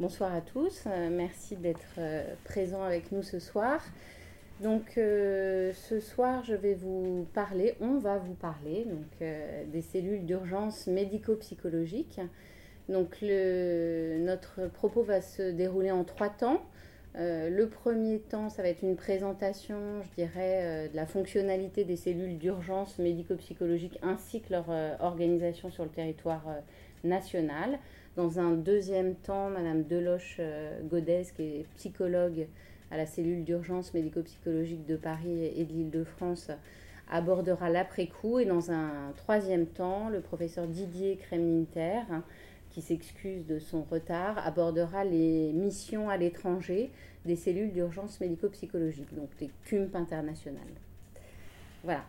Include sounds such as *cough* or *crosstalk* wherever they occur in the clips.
Bonsoir à tous, euh, merci d'être euh, présents avec nous ce soir. Donc euh, ce soir, je vais vous parler, on va vous parler donc, des cellules d'urgence médico-psychologique. Donc notre propos va se dérouler en trois temps. le premier temps, ça va être une présentation, je dirais, de la fonctionnalité des cellules d'urgence médico-psychologique ainsi que leur organisation sur le territoire national. Dans un deuxième temps, Madame Deloche-Godez, qui est psychologue à la cellule d'urgence médico-psychologique de Paris et de l'Île-de-France, abordera l'après-coup. Et dans un troisième temps, le professeur Didier Kremlinter, qui s'excuse de son retard, abordera les missions à l'étranger des cellules d'urgence médico-psychologique, donc des CUMP internationales. Voilà.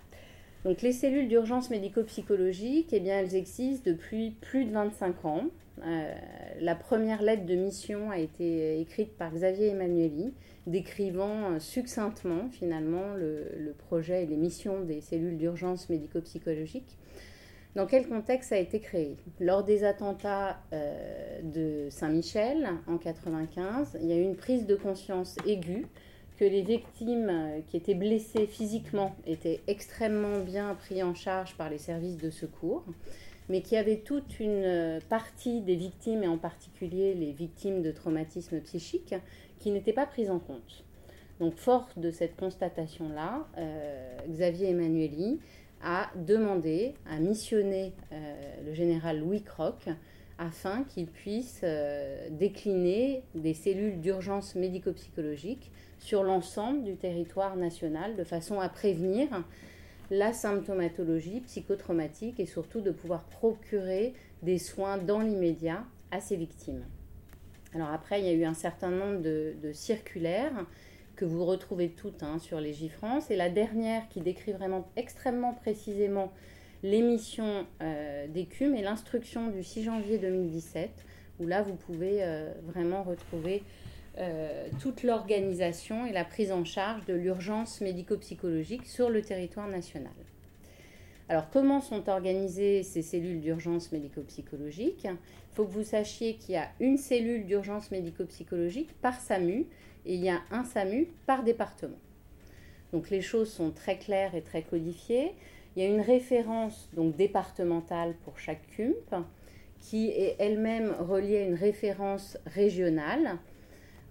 Donc les cellules d'urgence médico-psychologique, eh bien, elles existent depuis plus de 25 ans. Euh, la première lettre de mission a été écrite par Xavier Emmanueli, décrivant euh, succinctement finalement le, projet et les missions des cellules d'urgence médico-psychologique. Dans quel contexte ça a été créé? Lors des attentats euh, de Saint-Michel en 1995, il y a eu une prise de conscience aiguë que les victimes qui étaient blessées physiquement étaient extrêmement bien prises en charge par les services de secours mais qui avait toute une euh, partie des victimes, et en particulier les victimes de traumatismes psychiques, qui n'étaient pas prises en compte. Donc, fort de cette constatation-là, euh, Xavier Emmanueli a demandé, a missionné euh, le général Louis Croc afin qu'il puisse décliner des cellules d'urgence médico-psychologique sur l'ensemble du territoire national de façon à prévenir la symptomatologie psychotraumatique et surtout de pouvoir procurer des soins dans l'immédiat à ces victimes. Alors après, il y a eu un certain nombre de, circulaires que vous retrouvez toutes hein, sur les France et la dernière qui décrit vraiment extrêmement précisément l'émission euh, des CUM et l'instruction du 6 janvier 2017 où là vous pouvez euh, vraiment retrouver euh, toute l'organisation et la prise en charge de l'urgence médico-psychologique sur le territoire national. Alors comment sont organisées ces cellules d'urgence médico-psychologique? Il faut que vous sachiez qu'il y a une cellule d'urgence médico-psychologique par SAMU et il y a un SAMU par département. Donc les choses sont très claires et très codifiées. Il y a une référence donc départementale pour chaque CUMP qui est elle-même reliée à une référence régionale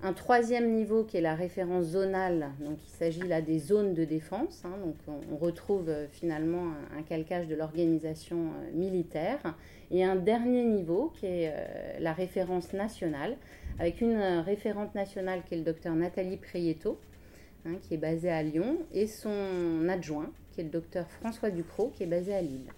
un troisième niveau qui est la référence zonale, donc il s'agit là des zones de défense, hein. donc on, retrouve euh, finalement un, calcage de l'organisation euh, militaire, et un dernier niveau qui est euh, la référence nationale, avec une référente nationale qui est le docteur Nathalie Prieto, hein, qui est basée à Lyon, et son adjoint, qui est le docteur François Ducrot, qui est basé à Lille.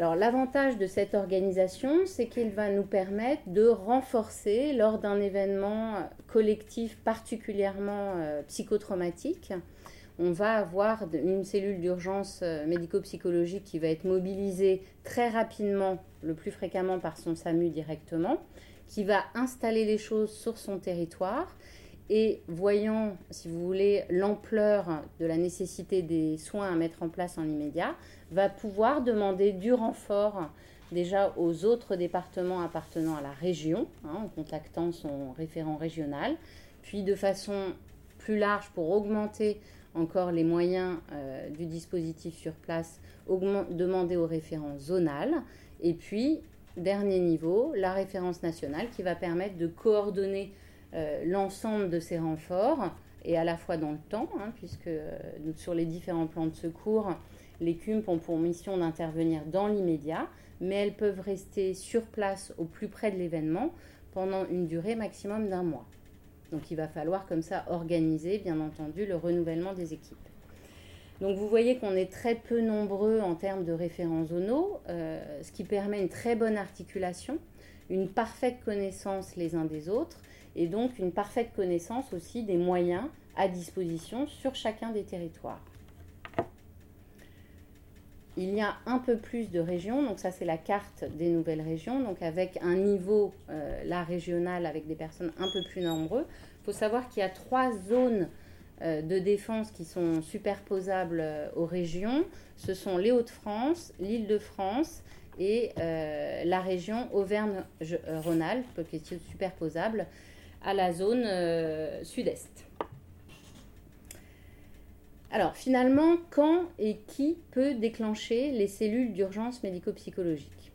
Alors l'avantage de cette organisation, c'est qu'il va nous permettre de renforcer lors d'un événement collectif particulièrement euh, psychotraumatique. On va avoir une cellule d'urgence euh, médico-psychologique qui va être mobilisée très rapidement, le plus fréquemment par son SAMU directement, qui va installer les choses sur son territoire et voyant, si vous voulez, l'ampleur de la nécessité des soins à mettre en place en immédiat, va pouvoir demander du renfort déjà aux autres départements appartenant à la région, hein, en contactant son référent régional, puis de façon plus large pour augmenter encore les moyens euh, du dispositif sur place, demander au référent zonal, et puis, dernier niveau, la référence nationale qui va permettre de coordonner l'ensemble de ces renforts, et à la fois dans le temps, hein, puisque euh, sur les différents plans de secours, les CUMP ont pour mission d'intervenir dans l'immédiat, mais elles peuvent rester sur place au plus près de l'événement pendant une durée maximum d'un mois. Donc il va falloir comme ça organiser, bien entendu, le renouvellement des équipes. Donc vous voyez qu'on est très peu nombreux en termes de référents zonaux, euh, ce qui permet une très bonne articulation, une parfaite connaissance les uns des autres, et donc une parfaite connaissance aussi des moyens à disposition sur chacun des territoires il y a un peu plus de régions, donc ça c'est la carte des nouvelles régions, donc avec un niveau euh, régional avec des personnes un peu plus nombreuses. Il faut savoir qu'il y a trois zones euh, de défense qui sont superposables euh, aux régions. Ce sont les Hauts-de-France, l'Île-de-France et la région Auvergne-Rhône-Alpes, qui est superposable la zone sud-est. Alors finalement, quand et qui peut déclencher les cellules d'urgence médico-psychologique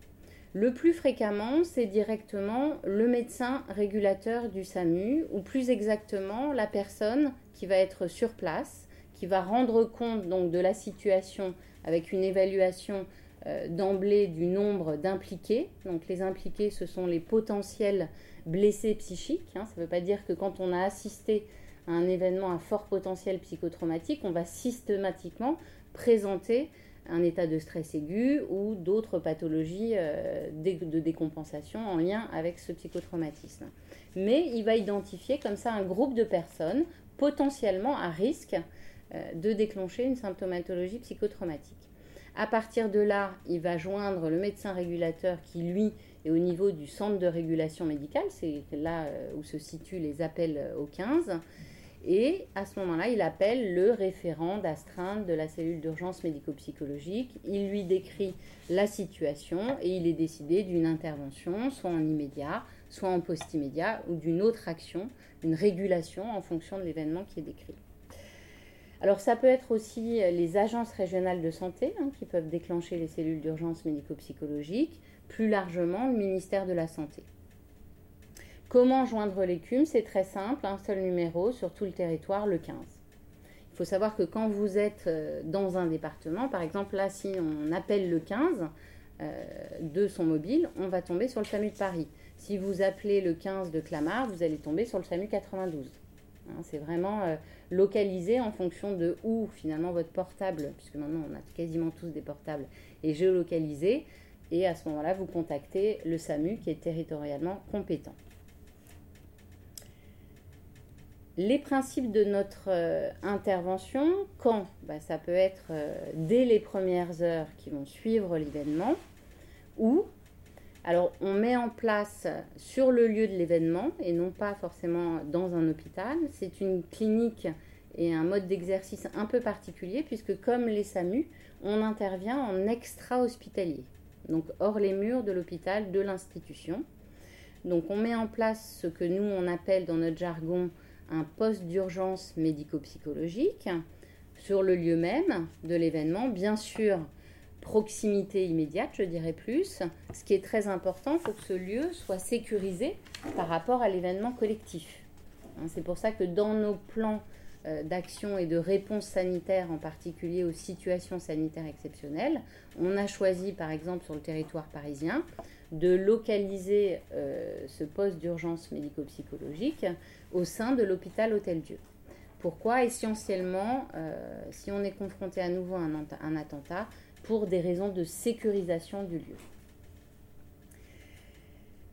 Le plus fréquemment, c'est directement le médecin régulateur du SAMU, ou plus exactement la personne qui va être sur place, qui va rendre compte donc de la situation avec une évaluation euh, d'emblée du nombre d'impliqués. Donc les impliqués, ce sont les potentiels blessés psychiques. Hein. Ça ne veut pas dire que quand on a assisté un événement à fort potentiel psychotraumatique, on va systématiquement présenter un état de stress aigu ou d'autres pathologies euh, de décompensation en lien avec ce psychotraumatisme. Mais il va identifier comme ça un groupe de personnes potentiellement à risque euh, de déclencher une symptomatologie psychotraumatique. À partir de là, il va joindre le médecin régulateur qui, lui, est au niveau du centre de régulation médicale, c'est là euh, où se situent les appels au 15, et à ce moment-là, il appelle le référent d'astreinte de la cellule d'urgence médico-psychologique. Il lui décrit la situation et il est décidé d'une intervention, soit en immédiat, soit en post-immédiat, ou d'une autre action, une régulation en fonction de l'événement qui est décrit. Alors ça peut être aussi les agences régionales de santé hein, qui peuvent déclencher les cellules d'urgence médico-psychologique, plus largement le ministère de la Santé. Comment joindre l'écume? C'est très simple, un seul numéro sur tout le territoire, le 15. Il faut savoir que quand vous êtes euh, dans un département, par exemple là, si on appelle le 15 euh, de son mobile, on va tomber sur le SAMU de Paris. Si vous appelez le 15 de Clamart, vous allez tomber sur le SAMU 92. Hein, c'est vraiment euh, localisé en fonction de où finalement votre portable, puisque maintenant on a quasiment tous des portables, est géolocalisé. Et à ce moment-là, vous contactez le SAMU qui est territorialement compétent. Les principes de notre euh, intervention, quand? Bah, Ça peut être euh, dès les premières heures qui vont suivre l'événement, ou alors on met en place sur le lieu de l'événement et non pas forcément dans un hôpital. C'est une clinique et un mode d'exercice un peu particulier puisque comme les SAMU, on intervient en extra-hospitalier, donc hors les murs de l'hôpital, de l'institution. Donc on met en place ce que nous on appelle dans notre jargon un poste d'urgence médico-psychologique sur le lieu même de l'événement. Bien sûr, proximité immédiate, je dirais plus. Ce qui est très important, il faut que ce lieu soit sécurisé par rapport à l'événement collectif. Hein, c'est pour ça que dans nos plans d'action et de réponse sanitaire, en particulier aux situations sanitaires exceptionnelles, on a choisi, par exemple, sur le territoire parisien, de localiser euh, ce poste d'urgence médico-psychologique au sein de l'hôpital Hôtel-Dieu. Pourquoi? Essentiellement, euh, si on est confronté à nouveau à un, attentat, pour des raisons de sécurisation du lieu.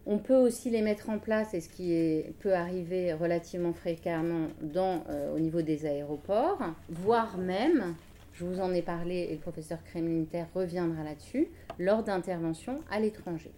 On peut aussi les mettre en place, et ce qui peut arriver relativement fréquemment euh, au niveau des aéroports, voire même, je vous en ai parlé et le professeur Kremlinter reviendra là-dessus, lors d'interventions à l'étranger.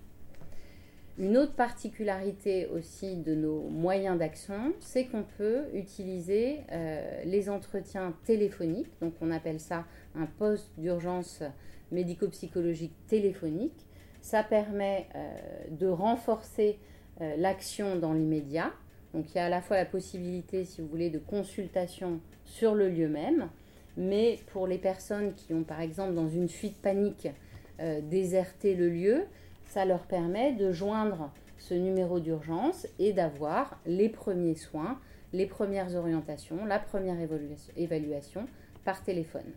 Une autre particularité aussi de nos moyens d'action, c'est qu'on peut utiliser euh, les entretiens téléphoniques, donc on appelle ça un poste d'urgence médico-psychologique téléphonique. Ça permet euh, de renforcer euh, l'action dans l'immédiat. Donc il y a à la fois la possibilité, si vous voulez, de consultation sur le lieu même, mais pour les personnes qui ont par exemple dans une fuite panique déserté le lieu, ça leur permet de joindre ce numéro d'urgence et d'avoir les premiers soins, les premières orientations, la première évaluation par téléphone.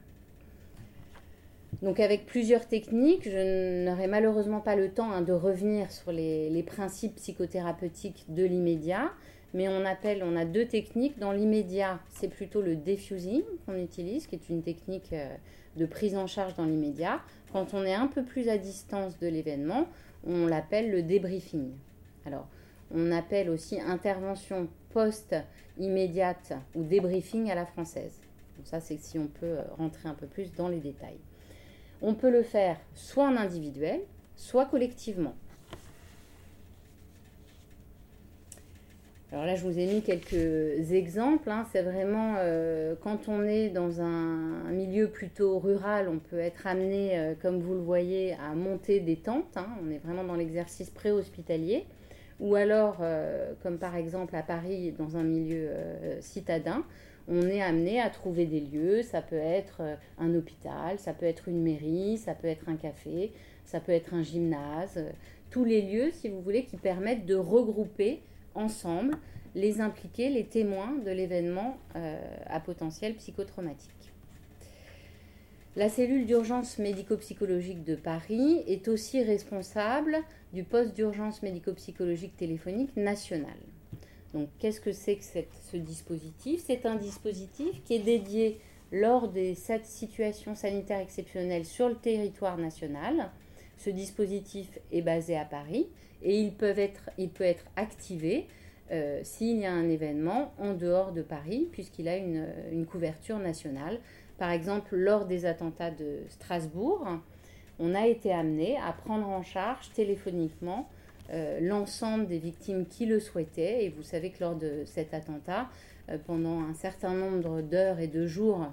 Donc avec plusieurs techniques, je n'aurai malheureusement pas le temps hein, de revenir sur les, principes psychothérapeutiques de l'immédiat, mais on appelle, on a deux techniques. Dans l'immédiat, c'est plutôt le diffusing qu'on utilise, qui est une technique euh, de prise en charge dans l'immédiat. Quand on est un peu plus à distance de l'événement, on l'appelle le débriefing. Alors, on appelle aussi intervention post-immédiate ou débriefing à la française. Donc ça, c'est si on peut euh, rentrer un peu plus dans les détails. On peut le faire soit en individuel, soit collectivement. Alors là, je vous ai mis quelques exemples. Hein. C'est vraiment euh, quand on est dans un, milieu plutôt rural, on peut être amené, euh, comme vous le voyez, à monter des tentes. Hein. On est vraiment dans l'exercice préhospitalier. Ou alors, euh, comme par exemple à Paris, dans un milieu citadin, on est amené à trouver des lieux. Ça peut être un hôpital, ça peut être une mairie, ça peut être un café, ça peut être un gymnase. Tous les lieux, si vous voulez, qui permettent de regrouper ensemble les impliqués, les témoins de l'événement euh, à potentiel psychotraumatique. La cellule d'urgence médico-psychologique de Paris est aussi responsable du poste d'urgence médico-psychologique téléphonique national. Donc, qu'est-ce que c'est que ce dispositif? C'est un dispositif qui est dédié lors des sept situations sanitaires exceptionnelles sur le territoire national. Ce dispositif est basé à Paris et il peut être, activé euh, s'il y a un événement en dehors de Paris, puisqu'il a une, couverture nationale. Par exemple, lors des attentats de Strasbourg, on a été amené à prendre en charge téléphoniquement l'ensemble des victimes qui le souhaitaient. Et vous savez que lors de cet attentat, euh, pendant un certain nombre d'heures et de jours,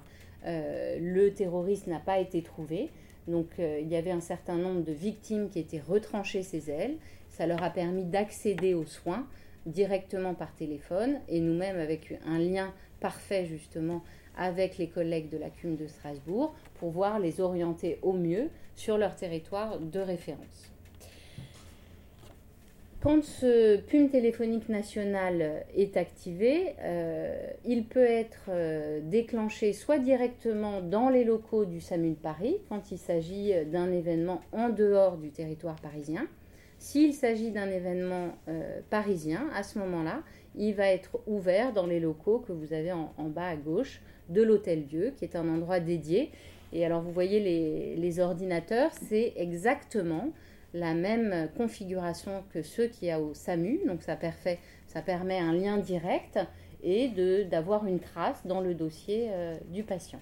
le terroriste n'a pas été trouvé. Donc il y avait un certain nombre de victimes qui étaient retranchées ses ailes ça leur a permis d'accéder aux soins directement par téléphone et nous-mêmes avec un lien parfait justement avec les collègues de la CUM de Strasbourg pour voir les orienter au mieux sur leur territoire de référence. Quand ce PUM téléphonique national est activé, euh, il peut être euh, déclenché soit directement dans les locaux du SAMU de Paris, quand il s'agit d'un événement en dehors du territoire parisien, s'il s'agit d'un événement euh, parisien, à ce moment-là, il va être ouvert dans les locaux que vous avez en, bas à gauche de l'Hôtel-Dieu, qui est un endroit dédié. Et alors, vous voyez les, ordinateurs, c'est exactement la même configuration que ceux qu'il y a au SAMU. Donc, ça, permet un lien direct et d'avoir une trace dans le dossier euh, du patient.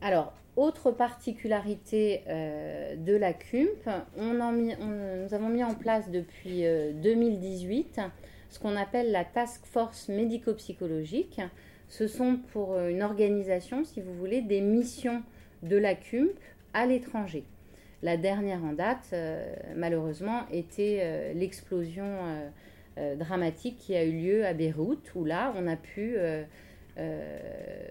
Alors, autre particularité euh, de la CUMP, on nous avons mis en place depuis 2018 euh, ce qu'on appelle la Task Force médico-psychologique. Ce sont pour une organisation, si vous voulez, des missions de la CUMP à l'étranger. La dernière en date, malheureusement, était l'explosion dramatique qui a eu lieu à Beyrouth, où là, on a pu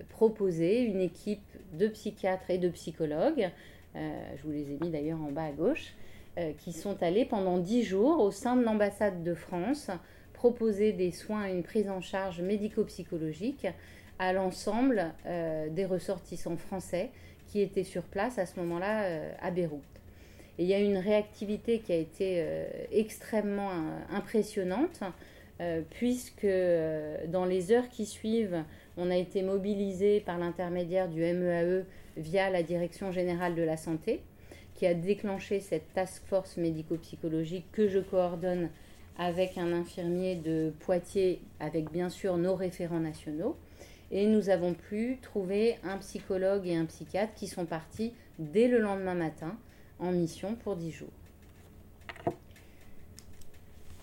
proposer une équipe de psychiatres et de psychologues, euh, je vous les ai mis d'ailleurs en bas à gauche, euh, qui sont allés pendant dix jours au sein de l'ambassade de France proposer des soins et une prise en charge médico-psychologique à l'ensemble euh, des ressortissants français qui étaient sur place à ce moment-là à Beyrouth. Et il y a une réactivité qui a été extrêmement impressionnante, puisque dans les heures qui suivent, on a été mobilisé par l'intermédiaire du MEAE e via la Direction générale de la santé, qui a déclenché cette task force médico-psychologique que je coordonne avec un infirmier de Poitiers, avec bien sûr nos référents nationaux. Et nous avons pu trouver un psychologue et un psychiatre qui sont partis dès le lendemain matin en mission pour 10 jours.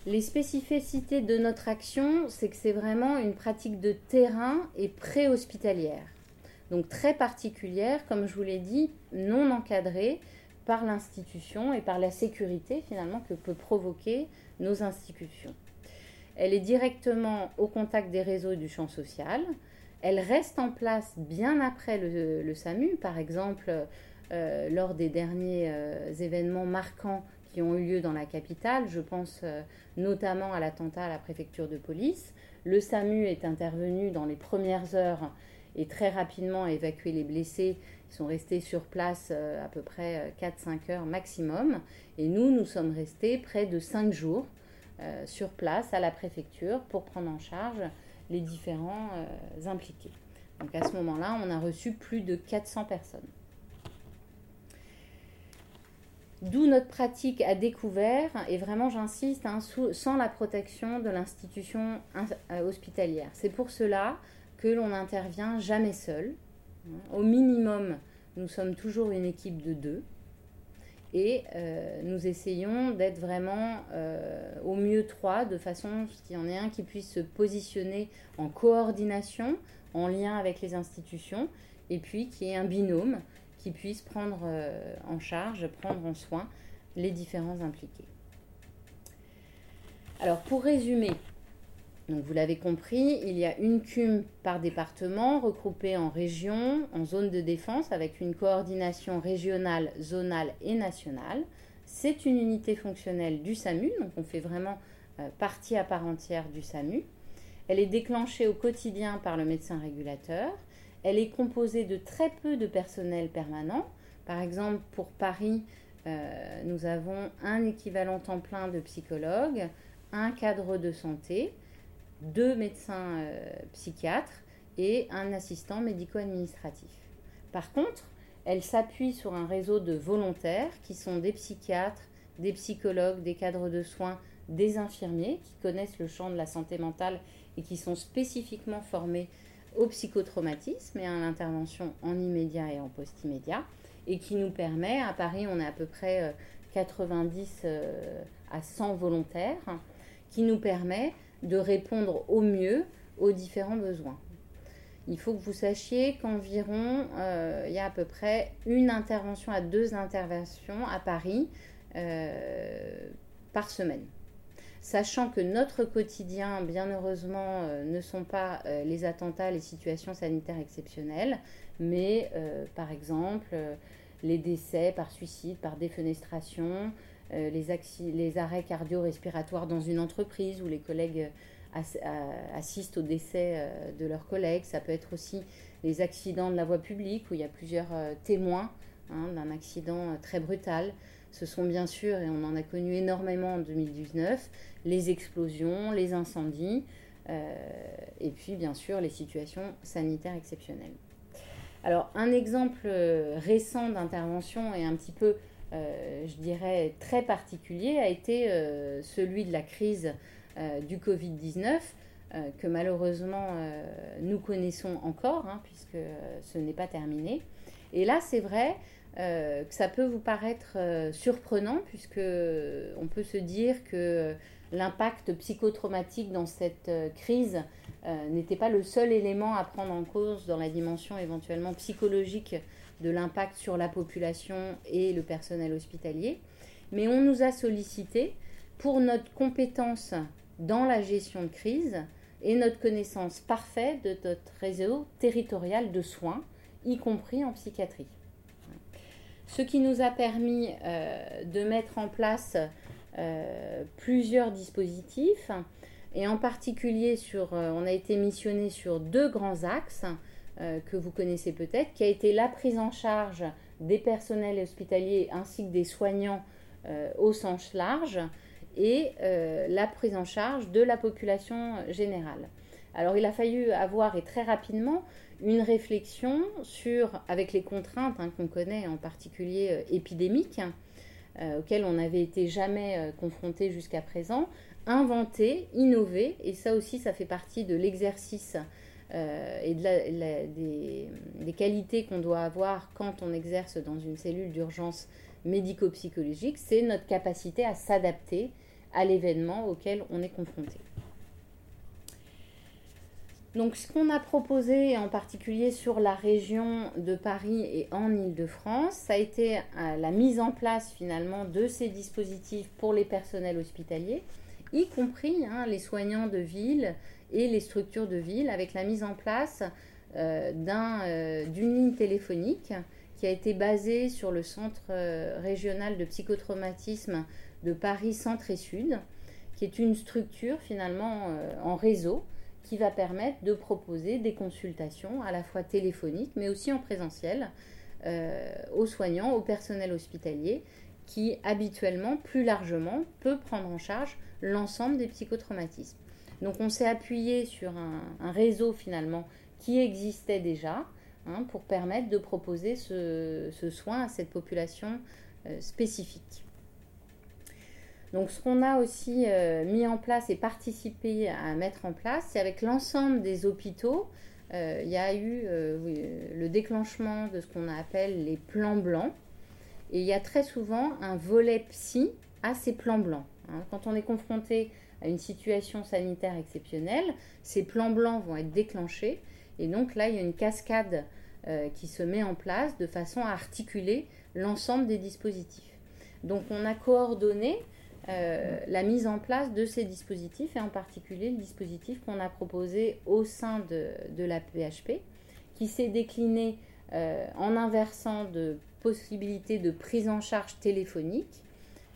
Les spécificités de notre action, c'est que c'est vraiment une pratique de terrain et préhospitalière. Donc très particulière, comme je vous l'ai dit, non encadrée par l'institution et par la sécurité finalement que peut provoquer nos institutions. Elle est directement au contact des réseaux du champ social. Elle reste en place bien après le, SAMU, par exemple euh, lors des derniers euh, événements marquants qui ont eu lieu dans la capitale. Je pense euh, notamment à l'attentat à la préfecture de police. Le SAMU est intervenu dans les premières heures et très rapidement a évacué les blessés. Ils sont restés sur place à peu près 4-5 euh, heures maximum. Et nous, nous sommes restés près de 5 jours sur place à la préfecture pour prendre en charge les différents impliqués. Donc à ce moment-là, on a reçu plus de 400 personnes. D'où notre pratique à découvert, et vraiment j'insiste, hein, sans la protection de l'institution euh, hospitalière. C'est pour cela que l'on n'intervient jamais seul. Au minimum, nous sommes toujours une équipe de deux. Et nous essayons d'être vraiment au mieux trois, de façon qu'il y en ait un qui puisse se positionner en coordination, en lien avec les institutions, et puis qu'il y ait un binôme qui puisse prendre en charge, prendre en soin les différents impliqués. Alors pour résumer, vous l'avez compris, il y a une CUM par département regroupée en régions, en zones de défense avec une coordination régionale, zonale et nationale. C'est une unité fonctionnelle du SAMU, donc on fait vraiment euh, partie à part entière du SAMU. Elle est déclenchée au quotidien par le médecin régulateur. Elle est composée de très peu de personnel permanent. Par exemple, pour Paris, euh, nous avons un équivalent temps plein de psychologues, un cadre de santé, deux médecins euh, psychiatres et un assistant médico-administratif. Par contre, elle s'appuie sur un réseau de volontaires qui sont des psychiatres, des psychologues, des cadres de soins, des infirmiers qui connaissent le champ de la santé mentale et qui sont spécifiquement formés au psychotraumatisme et à l'intervention en immédiat et en post-immédiat et qui nous permet, à Paris on est à peu près 90 euh, euh, à 100 volontaires, qui nous permet de répondre au mieux aux différents besoins. Il faut que vous sachiez qu'environ, euh, il y a à peu près une intervention à deux interventions à Paris par semaine. Sachant que notre quotidien, bien heureusement, euh, ne sont pas les attentats, les situations sanitaires exceptionnelles, mais par exemple les décès par suicide, par défenestration, euh, les, arrêts cardio-respiratoires dans une entreprise où les collègues euh, assistent au décès euh, de leurs collègues. Ça peut être aussi les accidents de la voie publique où il y a plusieurs témoins hein, d'un accident très brutal. Ce sont bien sûr, et on en a connu énormément en 2019, les explosions, les incendies, et puis bien sûr les situations sanitaires exceptionnelles. Alors un exemple récent d'intervention et un petit peu euh, je dirais, très particulier a été euh, celui de la crise euh, du Covid-19, que malheureusement nous connaissons encore, hein, puisque ce n'est pas terminé. Et là, c'est vrai que ça peut vous paraître surprenant, puisque on peut se dire que l'impact psychotraumatique dans cette crise n'était pas le seul élément à prendre en cause dans la dimension éventuellement psychologique de l'impact sur la population et le personnel hospitalier, mais on nous a sollicité pour notre compétence dans la gestion de crise et notre connaissance parfaite de notre réseau territorial de soins, y compris en psychiatrie. Ce qui nous a permis euh, de mettre en place euh, plusieurs dispositifs, et en particulier sur, euh, on a été missionné sur deux grands axes. Que vous connaissez peut-être, qui a été la prise en charge des personnels hospitaliers ainsi que des soignants au sens large et la prise en charge de la population générale. Alors il a fallu avoir, et très rapidement, une réflexion sur, avec les contraintes hein, qu'on connaît en particulier épidémiques, auxquelles on n'avait été jamais confronté jusqu'à présent, inventer, innover, et ça aussi ça fait partie de l'exercice euh, et des, qualités qu'on doit avoir quand on exerce dans une cellule d'urgence médico-psychologique, c'est notre capacité à s'adapter à l'événement auquel on est confronté. Donc ce qu'on a proposé en particulier sur la région de Paris et en Ile-de-France, ça a été euh, la mise en place finalement de ces dispositifs pour les personnels hospitaliers, y compris hein, les soignants de ville et les structures de ville avec la mise en place euh, euh, d'une ligne téléphonique qui a été basée sur le centre régional de psychotraumatisme de Paris Centre et Sud, qui est une structure finalement en réseau qui va permettre de proposer des consultations à la fois téléphoniques mais aussi en présentiel aux soignants, au personnel hospitalier qui habituellement, plus largement, peut prendre en charge l'ensemble des psychotraumatismes. Donc on s'est appuyé sur un, réseau finalement qui existait déjà hein, pour permettre de proposer ce, soin à cette population euh, spécifique. Donc ce qu'on a aussi euh, mis en place et participé à mettre en place, c'est avec l'ensemble des hôpitaux, euh, il y a eu le déclenchement de ce qu'on appelle les plans blancs Et il y a très souvent un volet psy à ces plans blancs. Hein. Quand on est confronté à une situation sanitaire exceptionnelle, ces plans blancs vont être déclenchés. Et donc là, il y a une cascade euh, qui se met en place de façon à articuler l'ensemble des dispositifs. Donc on a coordonné euh, la mise en place de ces dispositifs et en particulier le dispositif qu'on a proposé au sein de, la PHP qui s'est décliné euh, en inversant de possibilités de prise en charge téléphonique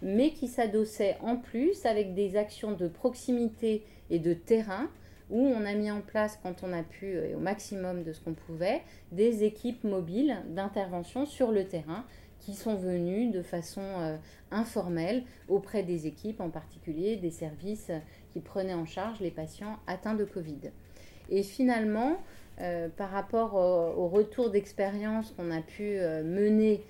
mais qui s'adossait en plus avec des actions de proximité et de terrain où on a mis en place, quand on a pu, et au maximum de ce qu'on pouvait, des équipes mobiles d'intervention sur le terrain qui sont venus de façon euh, informelle auprès des équipes, en particulier des services qui prenaient en charge les patients atteints de Covid. Et finalement, euh, par rapport au, retour d'expérience qu'on a pu euh, mener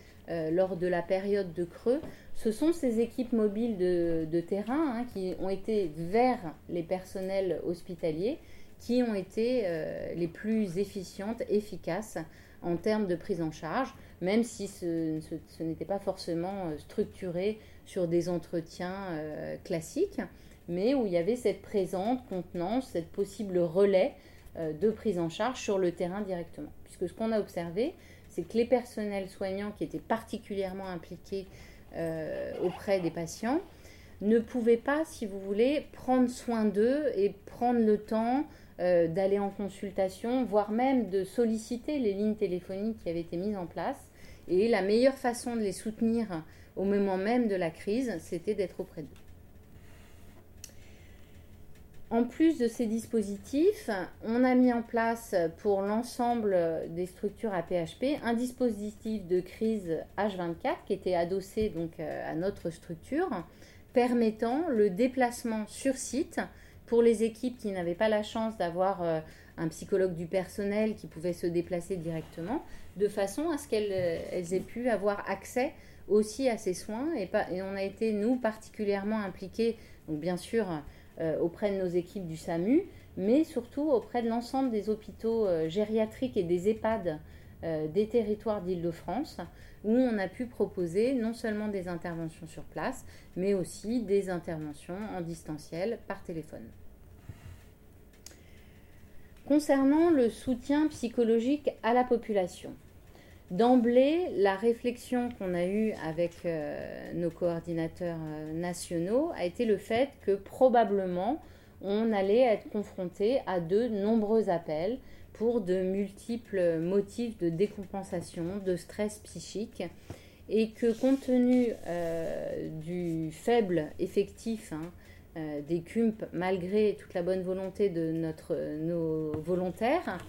lors de la période de creux, ce sont ces équipes mobiles de, terrain hein, qui ont été vers les personnels hospitaliers qui ont été les plus efficientes, efficaces en termes de prise en charge même si ce, n'était pas forcément euh, structuré sur des entretiens euh, classiques, mais où il y avait cette présente contenance, cette possible relais euh, de prise en charge sur le terrain directement. Puisque ce qu'on a observé, c'est que les personnels soignants qui étaient particulièrement impliqués auprès des patients ne pouvaient pas, si vous voulez, prendre soin d'eux et prendre le temps d'aller en consultation, voire même de solliciter les lignes téléphoniques qui avaient été mises en place et la meilleure façon de les soutenir au moment même de la crise, c'était d'être auprès d'eux. En plus de ces dispositifs, on a mis en place pour l'ensemble des structures APHP un dispositif de crise H24 qui était adossé donc euh, à notre structure, permettant le déplacement sur site pour les équipes qui n'avaient pas la chance d'avoir euh, un psychologue du personnel qui pouvait se déplacer directement, de façon à ce qu'elles euh, aient pu avoir accès aussi à ces soins. Et, on a été, nous, particulièrement impliqués, donc bien sûr, euh, auprès de nos équipes du SAMU, mais surtout auprès de l'ensemble des hôpitaux euh, gériatriques et des EHPAD des territoires d'Île-de-France, où on a pu proposer non seulement des interventions sur place, mais aussi des interventions en distanciel par téléphone. Concernant le soutien psychologique à la population, d'emblée, la réflexion qu'on a eue avec euh, nos coordinateurs euh, nationaux a été le fait que probablement on allait être confronté à de nombreux appels pour de multiples motifs de décompensation, de stress psychique, et que compte tenu euh, du faible effectif hein, euh, des CUMP, malgré toute la bonne volonté de notre, nos volontaires,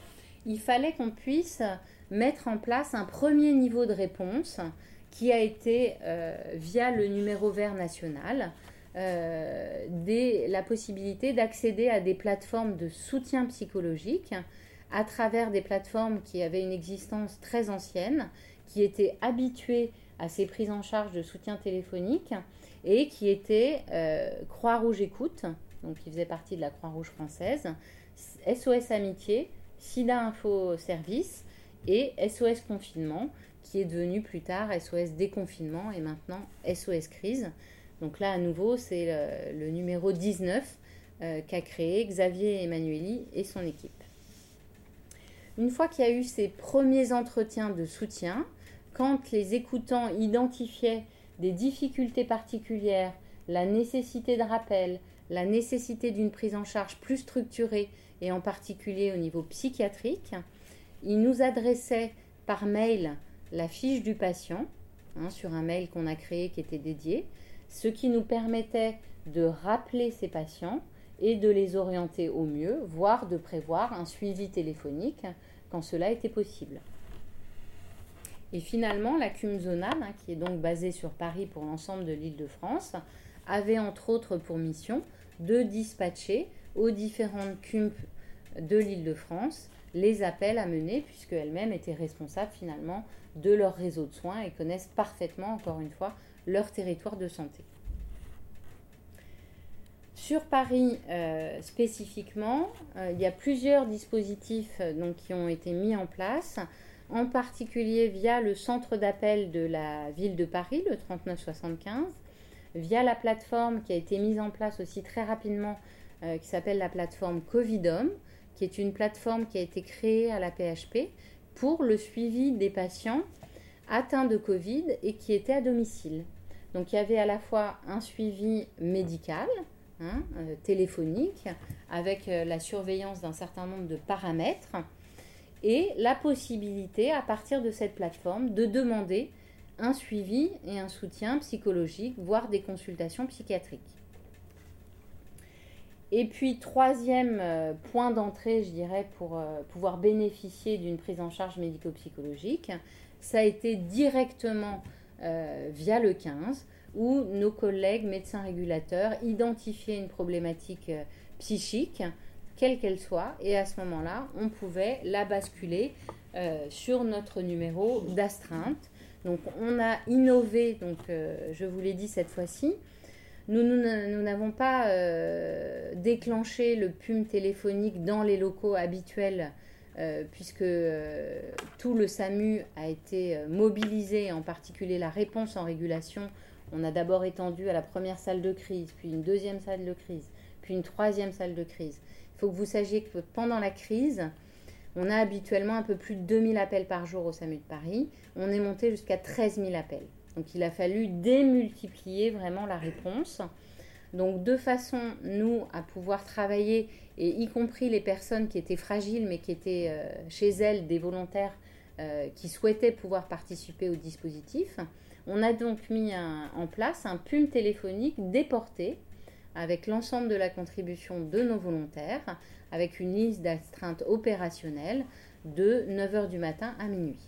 il fallait qu'on puisse mettre en place un premier niveau de réponse qui a été, euh, via le numéro vert national, euh, la possibilité d'accéder à des plateformes de soutien psychologique à travers des plateformes qui avaient une existence très ancienne, qui étaient habituées à ces prises en charge de soutien téléphonique et qui était euh, Croix-Rouge Écoute, donc qui faisait partie de la Croix-Rouge française, SOS Amitié, SIDA Info Service et SOS Confinement, qui est devenu plus tard SOS Déconfinement et maintenant SOS Crise. Donc là, à nouveau, c'est le, numéro 19 euh, qu'a créé Xavier Emmanueli et son équipe. Une fois qu'il y a eu ces premiers entretiens de soutien, quand les écoutants identifiaient des difficultés particulières, la nécessité de rappel, la nécessité d'une prise en charge plus structurée et en particulier au niveau psychiatrique, il nous adressait par mail la fiche du patient hein, sur un mail qu'on a créé qui était dédié, ce qui nous permettait de rappeler ces patients et de les orienter au mieux, voire de prévoir un suivi téléphonique quand cela était possible. Et finalement, la CUM hein, qui est donc basée sur Paris pour l'ensemble de l'île de France, avait entre autres pour mission de dispatcher aux différentes CUM de l'île de France les appels à mener, puisqu'elles-mêmes étaient responsables finalement de leur réseau de soins et connaissent parfaitement, encore une fois, leur territoire de santé. Sur Paris euh, spécifiquement, euh, il y a plusieurs dispositifs euh, donc, qui ont été mis en place en particulier via le centre d'appel de la ville de Paris, le 3975, via la plateforme qui a été mise en place aussi très rapidement, euh, qui s'appelle la plateforme Covidom, qui est une plateforme qui a été créée à la PHP pour le suivi des patients atteints de Covid et qui étaient à domicile. Donc il y avait à la fois un suivi médical, hein, euh, téléphonique, avec euh, la surveillance d'un certain nombre de paramètres, et la possibilité, à partir de cette plateforme, de demander un suivi et un soutien psychologique, voire des consultations psychiatriques. Et puis, troisième euh, point d'entrée, je dirais, pour pouvoir bénéficier d'une prise en charge médico-psychologique, ça a été directement euh, via le 15, où nos collègues médecins régulateurs identifiaient une problématique euh, psychique, quelle qu'elle soit, et à ce moment-là, on pouvait la basculer euh, sur notre numéro d'astreinte. Donc on a innové, donc je vous l'ai dit cette fois-ci, nous n'avons pas déclenché le PUM téléphonique dans les locaux habituels euh, puisque euh, tout le SAMU a été euh, mobilisé, en particulier la réponse en régulation. On a d'abord étendu à la première salle de crise, puis une deuxième salle de crise, puis une troisième salle de crise. Il faut que vous sachiez que pendant la crise, on a habituellement un peu plus de 2000 appels par jour au SAMU de Paris. On est monté jusqu'à 13 000 appels. Donc il a fallu démultiplier vraiment la réponse. Donc de façon, nous, à pouvoir travailler et y compris les personnes qui étaient fragiles mais qui étaient euh, chez elles des volontaires euh, qui souhaitaient pouvoir participer au dispositif. On a donc mis en place un PUM téléphonique déporté avec l'ensemble de la contribution de nos volontaires, avec une liste d'astreinte opérationnelle de 9h du matin à minuit,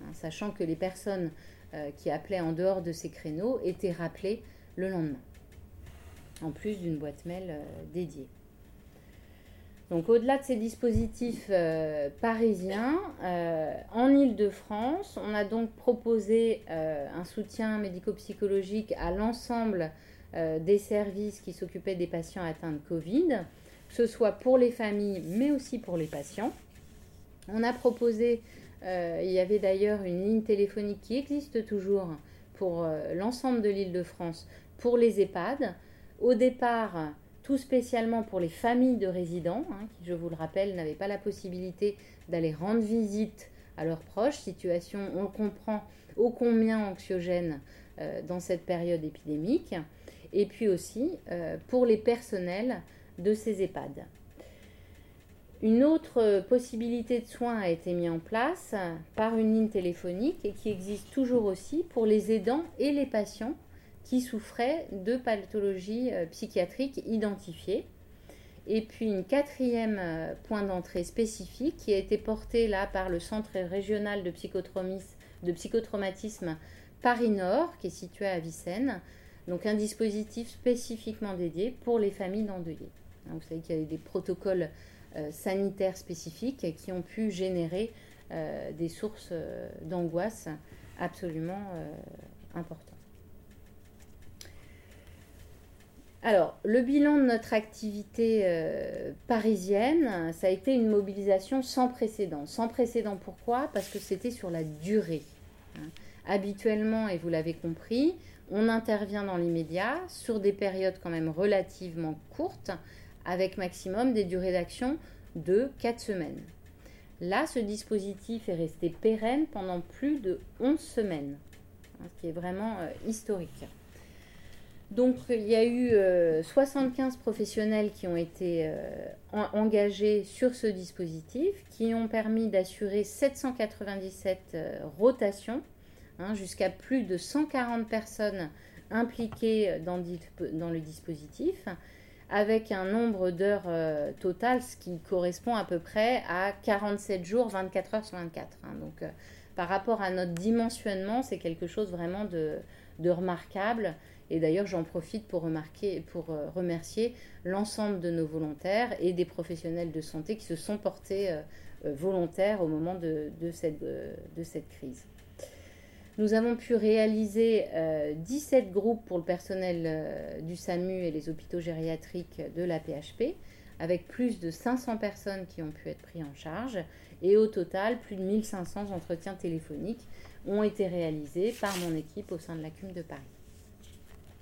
hein, sachant que les personnes euh, qui appelaient en dehors de ces créneaux étaient rappelées le lendemain, en plus d'une boîte mail dédiée. Donc au-delà de ces dispositifs euh, parisiens, euh, en Ile-de-France, on a donc proposé euh, un soutien médico-psychologique à l'ensemble des services qui s'occupaient des patients atteints de Covid, que ce soit pour les familles, mais aussi pour les patients. On a proposé, il y avait d'ailleurs une ligne téléphonique qui existe toujours pour l'ensemble de l'Île-de-France, pour les EHPAD. Au départ, tout spécialement pour les familles de résidents, hein, qui, je vous le rappelle, n'avaient pas la possibilité d'aller rendre visite à leurs proches, situation, on comprend, ô combien anxiogène euh, dans cette période épidémique, et puis aussi euh, pour les personnels de ces EHPAD. Une autre possibilité de soins a été mise en place par une ligne téléphonique et qui existe toujours aussi pour les aidants et les patients qui souffraient de pathologies euh, psychiatriques identifiées. Et puis une quatrième euh, point d'entrée spécifique qui a été porté là par le Centre régional de, de psychotraumatisme Paris-Nord, qui est situé à Vicenne. Donc un dispositif spécifiquement dédié pour les familles d'endeuillés. Hein, vous savez qu'il y a des protocoles euh, sanitaires spécifiques qui ont pu générer des sources d'angoisse absolument importantes. Alors, le bilan de notre activité euh, parisienne, ça a été une mobilisation sans précédent. Sans précédent pourquoi? Parce que c'était sur la durée. Hein. Habituellement, et vous l'avez compris, on intervient dans l'immédiat sur des périodes quand même relativement courtes, avec maximum des durées d'action de 4 semaines. Là, ce dispositif est resté pérenne pendant plus de 11 semaines, hein, ce qui est vraiment euh, historique. Donc il y a eu 75 euh, professionnels qui ont été euh, engagés sur ce dispositif, qui ont permis d'assurer 797 euh, rotations, hein, jusqu'à plus de 140 personnes impliquées dans, le dispositif, avec un nombre d'heures totales, ce qui correspond à peu près à 47 jours, 24 heures sur 24. Hein. donc par rapport à notre dimensionnement, c'est quelque chose vraiment de remarquable et d'ailleurs, j'en profite pour, remarquer, pour euh, remercier l'ensemble de nos volontaires et des professionnels de santé qui se sont portés euh, euh, volontaires au moment de cette, crise. Nous avons pu réaliser 17 groupes pour le personnel du SAMU et les hôpitaux gériatriques de la PHP, avec plus de 500 personnes qui ont pu être prises en charge. Et au total, plus de 1500 entretiens téléphoniques ont été réalisés par mon équipe au sein de la CUM de Paris.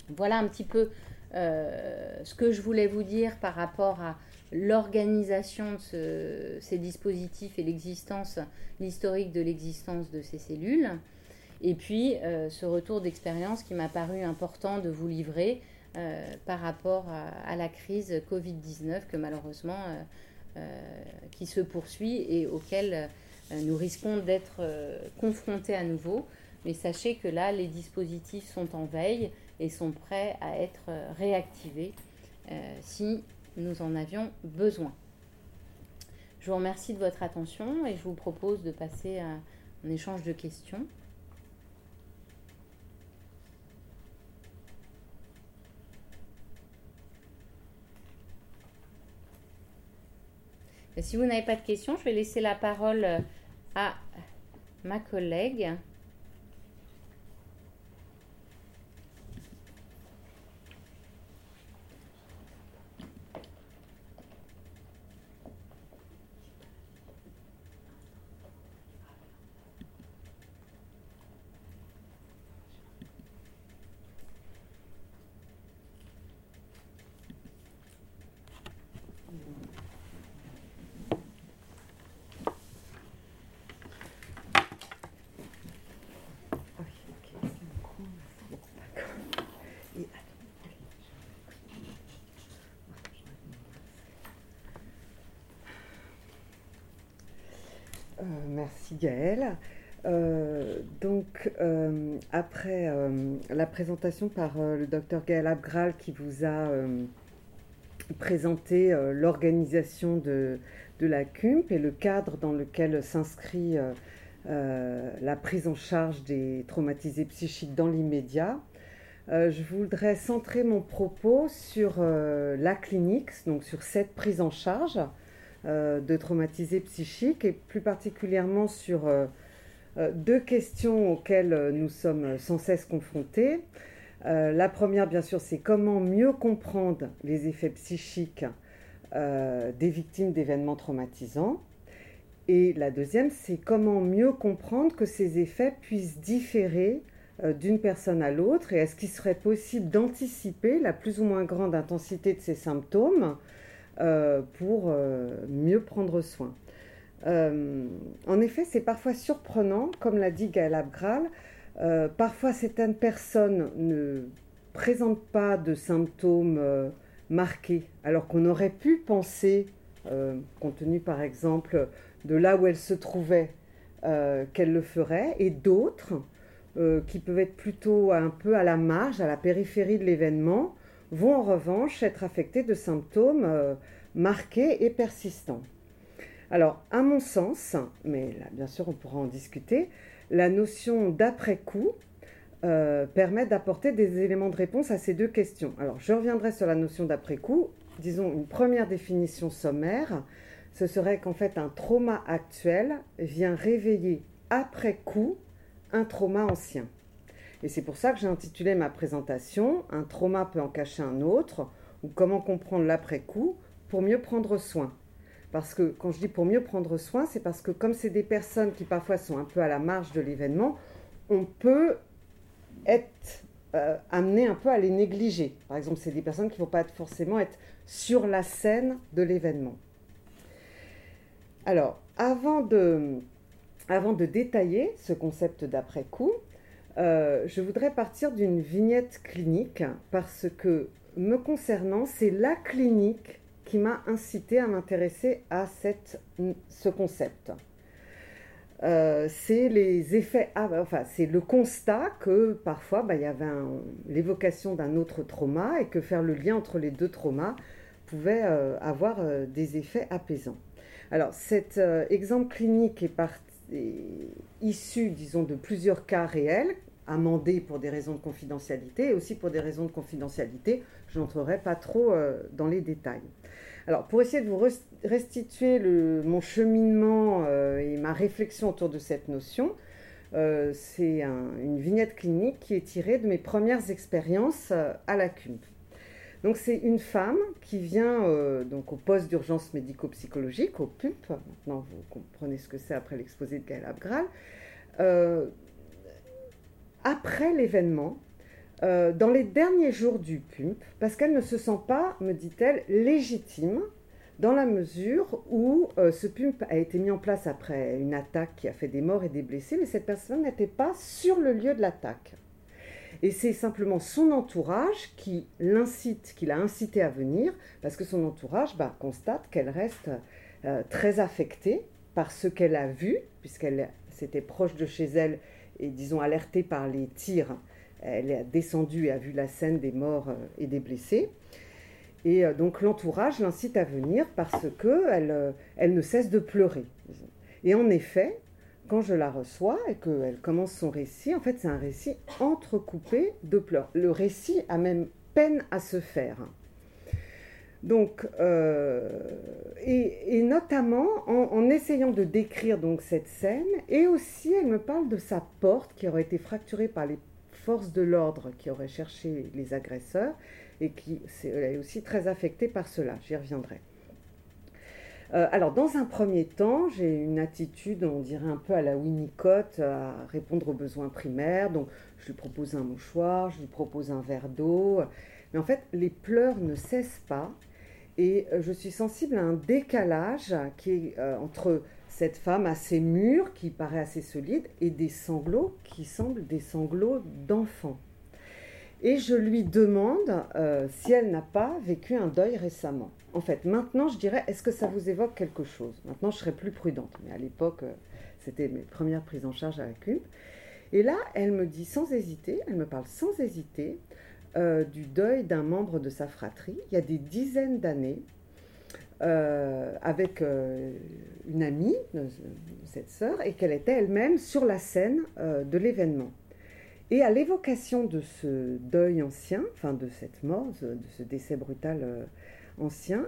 Voilà un petit peu euh, ce que je voulais vous dire par rapport à l'organisation de ces dispositifs et l'existence, l'historique de l'existence de ces cellules. Et puis euh, ce retour d'expérience qui m'a paru important de vous livrer euh, par rapport à, la crise Covid-19 que malheureusement qui se poursuit et auquel nous risquons d'être confrontés à nouveau. Mais sachez que là, les dispositifs sont en veille et sont prêts à être euh, réactivés euh, si nous en avions besoin. Je vous remercie de votre attention et je vous propose de passer à un échange de questions. Si vous n'avez pas de questions, je vais laisser la parole à ma collègue. Merci Gaëlle. Euh, donc, euh, après euh, la présentation par le docteur Gaël Abgral qui vous a présenté l'organisation de, de, la CUMP et le cadre dans lequel s'inscrit la prise en charge des traumatisés psychiques dans l'immédiat, je voudrais centrer mon propos sur la clinique, donc sur cette prise en charge de traumatisés psychiques et plus particulièrement sur euh, euh, deux questions auxquelles nous sommes sans cesse confrontés. la première, bien sûr, c'est comment mieux comprendre les effets psychiques des victimes d'événements traumatisants. Et la deuxième, c'est comment mieux comprendre que ces effets puissent différer d'une personne à l'autre et est-ce qu'il serait possible d'anticiper la plus ou moins grande intensité de ces symptômes euh, pour euh, mieux prendre soin. Euh, en effet, c'est parfois surprenant, comme l'a dit Gaël Abgral, parfois certaines personnes ne présentent pas de symptômes marqués, alors qu'on aurait pu penser, compte tenu par exemple de là où elle se trouvait, qu'elle le ferait, et d'autres qui peuvent être plutôt un peu à la marge, à la périphérie de l'événement, vont en revanche être affectés de symptômes euh, marqués et persistants. Alors, à mon sens, mais là, bien sûr on pourra en discuter, la notion d'après-coup euh, permet d'apporter des éléments de réponse à ces deux questions. Alors, je reviendrai sur la notion d'après-coup. Disons une première définition sommaire, ce serait qu'en fait un trauma actuel vient réveiller après coup un trauma ancien. Et c'est pour ça que j'ai intitulé ma présentation Un trauma peut en cacher un autre ou comment comprendre l'après-coup pour mieux prendre soin. Parce que quand je dis pour mieux prendre soin, c'est parce que comme c'est des personnes qui parfois sont un peu à la marge de l'événement, on peut être euh, amené un peu à les négliger. Par exemple, c'est des personnes qui ne vont pas forcément être sur la scène de l'événement. Alors, avant de, avant de détailler ce concept d'après-coup, euh, je voudrais partir d'une vignette clinique parce que, me concernant, c'est la clinique qui m'a incité à m'intéresser à ce concept. Euh, c'est les effets, enfin c'est le constat que parfois bah, il y avait l'évocation d'un autre trauma et que faire le lien entre les deux traumas pouvait euh, avoir des effets apaisants. Alors cet exemple clinique est issu, disons, de plusieurs cas réels amendé pour des raisons de confidentialité et aussi pour des raisons de confidentialité. Je n'entrerai pas trop euh, dans les détails. Alors, pour essayer de vous restituer mon cheminement euh, et ma réflexion autour de cette notion, euh, c'est une vignette clinique qui est tirée de mes premières expériences à la CUMP. Donc c'est une femme qui vient donc au poste d'urgence médico-psychologique, au PUP. Maintenant vous comprenez ce que c'est après l'exposé de Gaël Abgral. Après l'événement, dans les derniers jours du PUP, parce qu'elle ne se sent pas, me dit-elle, légitime dans la mesure où euh, ce pump a été mis en place après une attaque qui a fait des morts et des blessés, mais cette personne n'était pas sur le lieu de l'attaque. Et c'est simplement son entourage qui l'incite, qui l'a incité à venir, parce que son entourage bah, constate qu'elle reste euh, très affectée par ce qu'elle a vu, puisqu'elle s'était proche de chez elle et disons alertée par les tirs. Elle est descendue et a vu la scène des morts euh, et des blessés. Et euh, donc l'entourage l'incite à venir parce qu'elle euh, elle ne cesse de pleurer. Et en effet, quand je la reçois et qu'elle commence son récit, en fait c'est un récit entrecoupé de pleurs. Le récit a même peine à se faire. Donc, euh, et, notamment en, essayant de décrire donc cette scène, et aussi elle me parle de sa porte qui aurait été fracturée par les forces de l'ordre qui auraient cherché les agresseurs, et qui est, aussi très affectée par cela. J'y reviendrai. Euh, alors, dans un premier temps, j'ai une attitude, on dirait un peu à la Winnicott, à répondre aux besoins primaires. Donc, je lui propose un mouchoir, je lui propose un verre d'eau. Mais en fait, les pleurs ne cessent pas. Et euh, je suis sensible à un décalage qui est euh, entre cette femme assez mûre, qui paraît assez solide, et des sanglots qui semblent des sanglots d'enfant et je lui demande euh, si elle n'a pas vécu un deuil récemment. En fait, maintenant, je dirais, est-ce que ça vous évoque quelque chose? Maintenant, je serais plus prudente, mais à l'époque, c'était mes premières prises en charge à la. Et là, elle me dit sans hésiter, elle me parle sans hésiter euh, du deuil d'un membre de sa fratrie, il y a des dizaines d'années, avec une amie, cette sœur, et qu'elle était elle-même sur la scène de l'événement. Et à l'évocation de ce deuil ancien, enfin de cette mort, de ce décès brutal euh, ancien,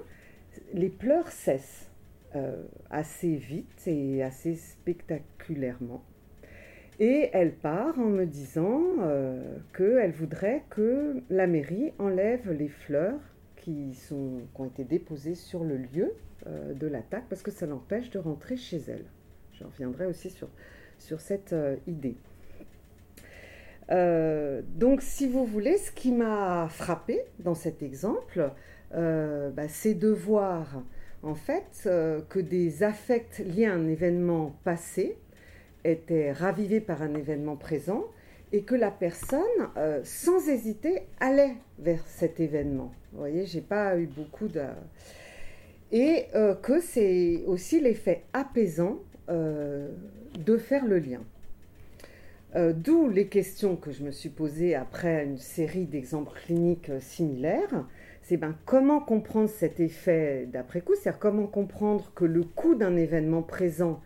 les pleurs cessent euh, assez vite et assez spectaculairement. Et elle part en me disant euh, qu'elle voudrait que la mairie enlève les fleurs qui, sont, qui ont été déposées sur le lieu de l'attaque parce que ça l'empêche de rentrer chez elle. Je reviendrai aussi sur, sur cette idée. Euh, donc, si vous voulez, ce qui m'a frappé dans cet exemple, euh, bah, c'est de voir en fait euh, que des affects liés à un événement passé étaient ravivés par un événement présent et que la personne, sans hésiter, allait vers cet événement. Vous voyez, j'ai pas eu beaucoup de... Et que c'est aussi l'effet apaisant de faire le lien. Euh, d'où les questions que je me suis posées après une série d'exemples cliniques euh, similaires. C'est ben, comment comprendre cet effet d'après-coup, c'est-à-dire comment comprendre que le coût d'un événement présent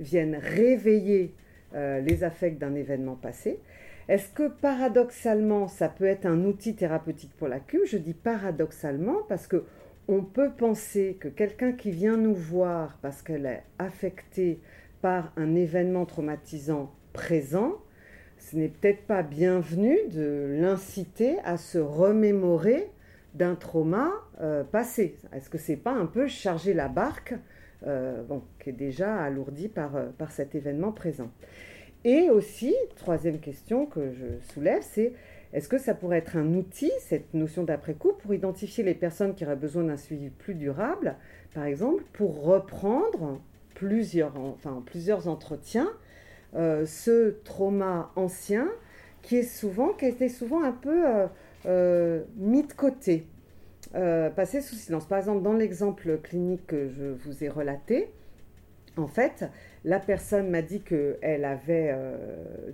vienne réveiller euh, les affects d'un événement passé. Est-ce que paradoxalement, ça peut être un outil thérapeutique pour la CUM Je dis paradoxalement parce que on peut penser que quelqu'un qui vient nous voir parce qu'elle est affectée par un événement traumatisant présent, ce n'est peut-être pas bienvenu de l'inciter à se remémorer d'un trauma euh, passé. Est-ce que c'est pas un peu charger la barque euh, qui est déjà alourdie par, euh, par cet événement présent. Et aussi, troisième question que je soulève, c'est est-ce que ça pourrait être un outil, cette notion d'après-coup, pour identifier les personnes qui auraient besoin d'un suivi plus durable, par exemple, pour reprendre plusieurs, enfin, plusieurs entretiens euh, ce trauma ancien qui est souvent, qui a été souvent un peu mis de côté, passé sous silence. Par exemple, dans l'exemple clinique que je vous ai relaté, en fait, la personne m'a dit qu'elle avait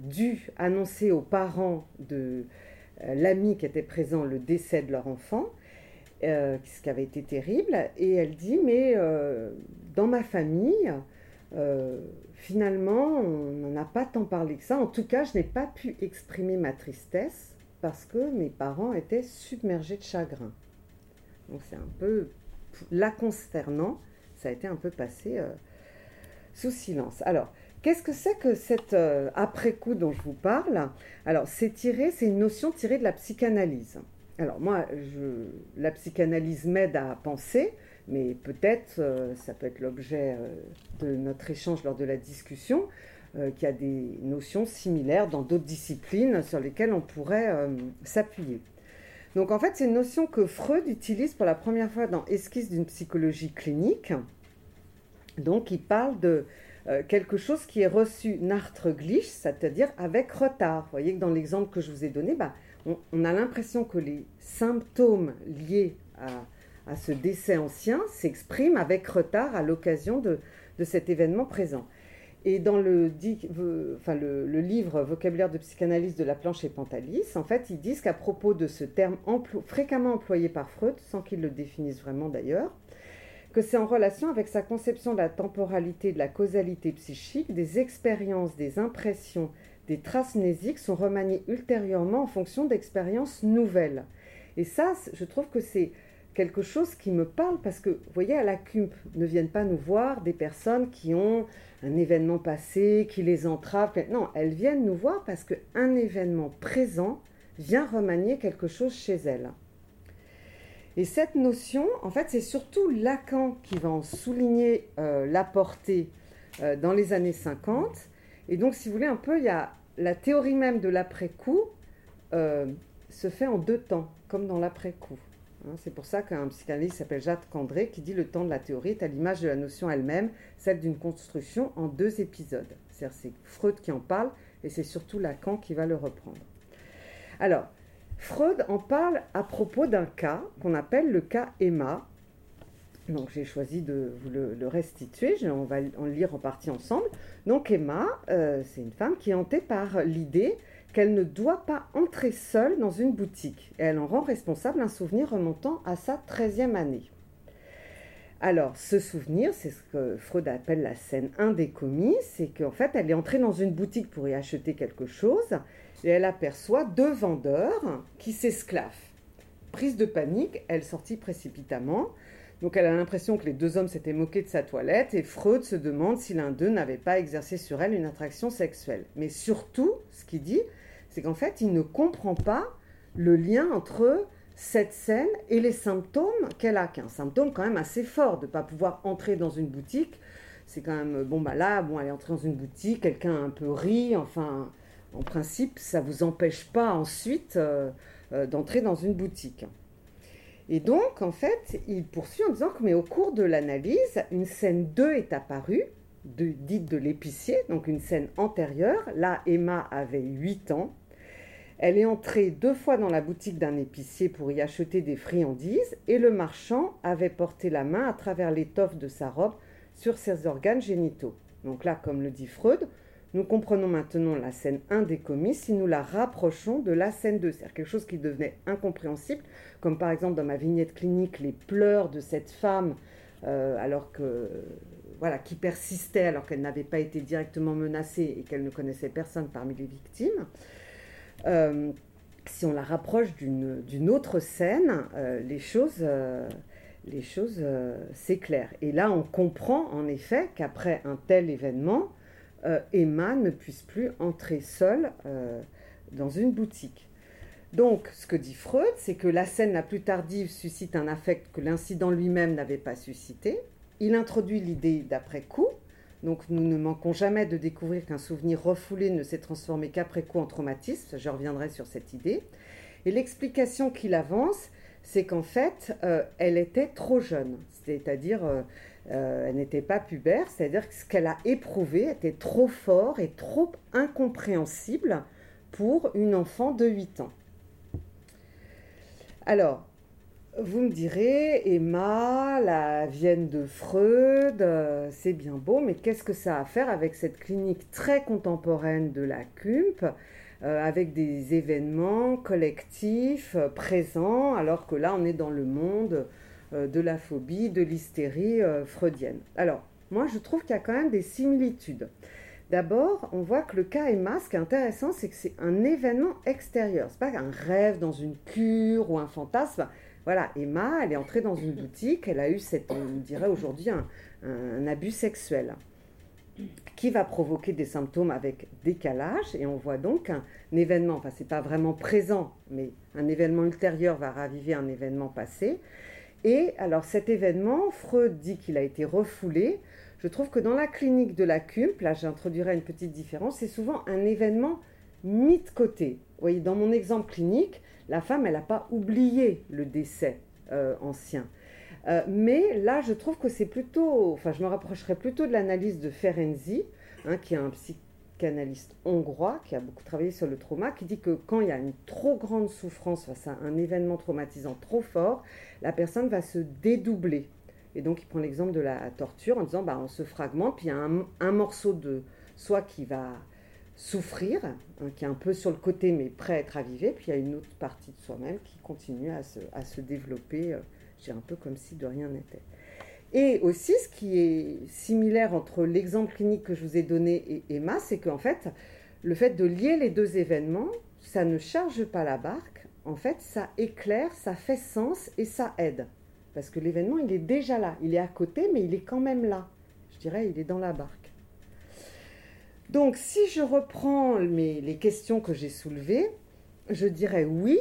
dû annoncer aux parents de l'ami qui était présent le décès de leur enfant, ce qui avait été terrible, et elle dit, mais dans ma famille, finalement, on n'en a pas tant parlé que ça. En tout cas, je n'ai pas pu exprimer ma tristesse parce que mes parents étaient submergés de chagrin. Donc c'est un peu la concernant, ça a été un peu passé euh, sous silence. Alors, qu'est-ce que c'est que cet euh, après-coup dont je vous parle? Alors, c'est tiré, c'est une notion tirée de la psychanalyse. alors moi, la psychanalyse m'aide à penser, mais peut-être, euh, ça peut être l'objet de notre échange lors de la discussion, qu'il y a des notions similaires dans d'autres disciplines sur lesquelles on pourrait s'appuyer. Donc en fait, c'est une notion que Freud utilise pour la première fois dans Esquisse d'une psychologie clinique. Donc il parle de quelque chose qui est reçu glitch, c'est-à-dire avec retard. Vous voyez que dans l'exemple que je vous ai donné, bah, on, a l'impression que les symptômes liés à, ce décès ancien s'expriment avec retard à l'occasion de, cet événement présent. Et dans le, livre Vocabulaire de psychanalyse de la planche et Pantalis, en fait, ils disent qu'à propos de ce terme fréquemment employé par Freud, sans qu'il le définisse vraiment d'ailleurs, que c'est en relation avec sa conception de la temporalité, de la causalité psychique, des expériences, des impressions, des traces mnésiques sont remaniées ultérieurement en fonction d'expériences nouvelles. Et ça, je trouve que c'est quelque chose qui me parle parce que, vous voyez, à la CUMP, ne viennent pas nous voir des personnes qui ont un événement passé, qui les entravent. Non, elles viennent nous voir parce qu'un événement présent vient remanier quelque chose chez elles. Et cette notion, en fait, c'est surtout Lacan qui va en souligner euh, la portée euh, dans les années 50 et donc, si vous voulez, un peu, il y a la théorie même de l'après-coup euh, se fait en deux temps, comme dans l'après-coup. Hein. c'est pour ça qu'un psychanalyste s'appelle Jacques Candré qui dit le temps de la théorie est à l'image de la notion elle-même, celle d'une construction en deux épisodes. C'est-à-dire c'est Freud qui en parle et c'est surtout Lacan qui va le reprendre. Alors, Freud en parle à propos d'un cas qu'on appelle le cas Emma, donc j'ai choisi de vous le, restituer, on va en lire en partie ensemble. Donc Emma, euh, c'est une femme qui est hantée par l'idée qu'elle ne doit pas entrer seule dans une boutique. Et elle en rend responsable un souvenir remontant à sa 13e année. Alors, ce souvenir, c'est ce que Freud appelle la scène 1 des commis, c'est qu'en fait, elle est entrée dans une boutique pour y acheter quelque chose et elle aperçoit deux vendeurs qui s'esclavent. Prise de panique, elle sortit précipitamment. Donc elle a l'impression que les deux hommes s'étaient moqués de sa toilette et Freud se demande si l'un d'eux n'avait pas exercé sur elle une attraction sexuelle. Mais surtout, ce qu'il dit, c'est qu'en fait, il ne comprend pas le lien entre cette scène et les symptômes qu'elle a, qui est un symptôme quand même assez fort de ne pas pouvoir entrer dans une boutique. C'est quand même, bon, bah là, elle est entrée dans une boutique, quelqu'un un peu rit, enfin, en principe, ça ne vous empêche pas ensuite euh, euh, d'entrer dans une boutique. Et donc, en fait, il poursuit en disant que, mais au cours de l'analyse, une scène 2 est apparue, dite de l'épicier, donc une scène antérieure. Là, Emma avait 8 ans. Elle est entrée deux fois dans la boutique d'un épicier pour y acheter des friandises et le marchand avait porté la main à travers l'étoffe de sa robe sur ses organes génitaux. Donc là, comme le dit Freud, nous comprenons maintenant la scène 1 des commis si nous la rapprochons de la scène 2, c'est-à-dire quelque chose qui devenait incompréhensible, comme par exemple dans ma vignette clinique, les pleurs de cette femme, euh, alors que voilà, qui persistait alors qu'elle n'avait pas été directement menacée et qu'elle ne connaissait personne parmi les victimes. Euh, si on la rapproche d'une autre scène, euh, les choses, les choses s'éclairent. Et là, on comprend en effet qu'après un tel événement, euh, Emma ne puisse plus entrer seule euh, dans une boutique. Donc, ce que dit Freud, c'est que la scène la plus tardive suscite un affect que l'incident lui-même n'avait pas suscité. Il introduit l'idée d'après-coup. Donc, nous ne manquons jamais de découvrir qu'un souvenir refoulé ne s'est transformé qu'après coup en traumatisme. Je reviendrai sur cette idée. Et l'explication qu'il avance, c'est qu'en fait, euh, elle était trop jeune. C'est-à-dire, euh, elle n'était pas pubère, c'est-à-dire que ce qu'elle a éprouvé était trop fort et trop incompréhensible pour une enfant de 8 ans. Alors, vous me direz, Emma, la Vienne de Freud, euh, c'est bien beau, mais qu'est-ce que ça a à faire avec cette clinique très contemporaine de la CUMP, euh, avec des événements collectifs présents, alors que là, on est dans le monde euh, de la phobie, de l'hystérie euh, freudienne? Alors, moi, je trouve qu'il y a quand même des similitudes. D'abord, on voit que le cas Emma, ce qui est intéressant, c'est que c'est un événement extérieur. C'est pas un rêve dans une cure ou un fantasme. Voilà, Emma, elle est entrée dans une boutique, elle a eu cette, on dirait aujourd'hui, un, abus sexuel. qui va provoquer des symptômes avec décalage. Et on voit donc un, événement, enfin c'est pas vraiment présent, mais un événement ultérieur va raviver un événement passé. Et alors cet événement, Freud dit qu'il a été refoulé. Je trouve que dans la clinique de la CUMP, là j'introduirai une petite différence, c'est souvent un événement mis de côté. Vous voyez, dans mon exemple clinique, la femme, elle n'a pas oublié le décès euh, ancien. Euh, mais là, je trouve que c'est plutôt, enfin, je me rapprocherais plutôt de l'analyse de Ferenczi, hein, qui est un psychanalyste hongrois, qui a beaucoup travaillé sur le trauma, qui dit que quand il y a une trop grande souffrance face à un événement traumatisant trop fort, la personne va se dédoubler. Et donc, il prend l'exemple de la torture en disant, bah, on se fragmente, puis il y a un, morceau de soi qui va souffrir, hein, qui est un peu sur le côté mais prêt à être avivé, puis il y a une autre partie de soi-même qui continue à se, développer. Euh, j'ai un peu comme si de rien n'était. Et aussi, ce qui est similaire entre l'exemple clinique que je vous ai donné et Emma, c'est qu'en fait, le fait de lier les deux événements, ça ne charge pas la barque. En fait, ça éclaire, ça fait sens et ça aide. Parce que l'événement, il est déjà là. Il est à côté, mais il est quand même là. Je dirais, il est dans la barque. Donc, si je reprends les questions que j'ai soulevées, je dirais oui,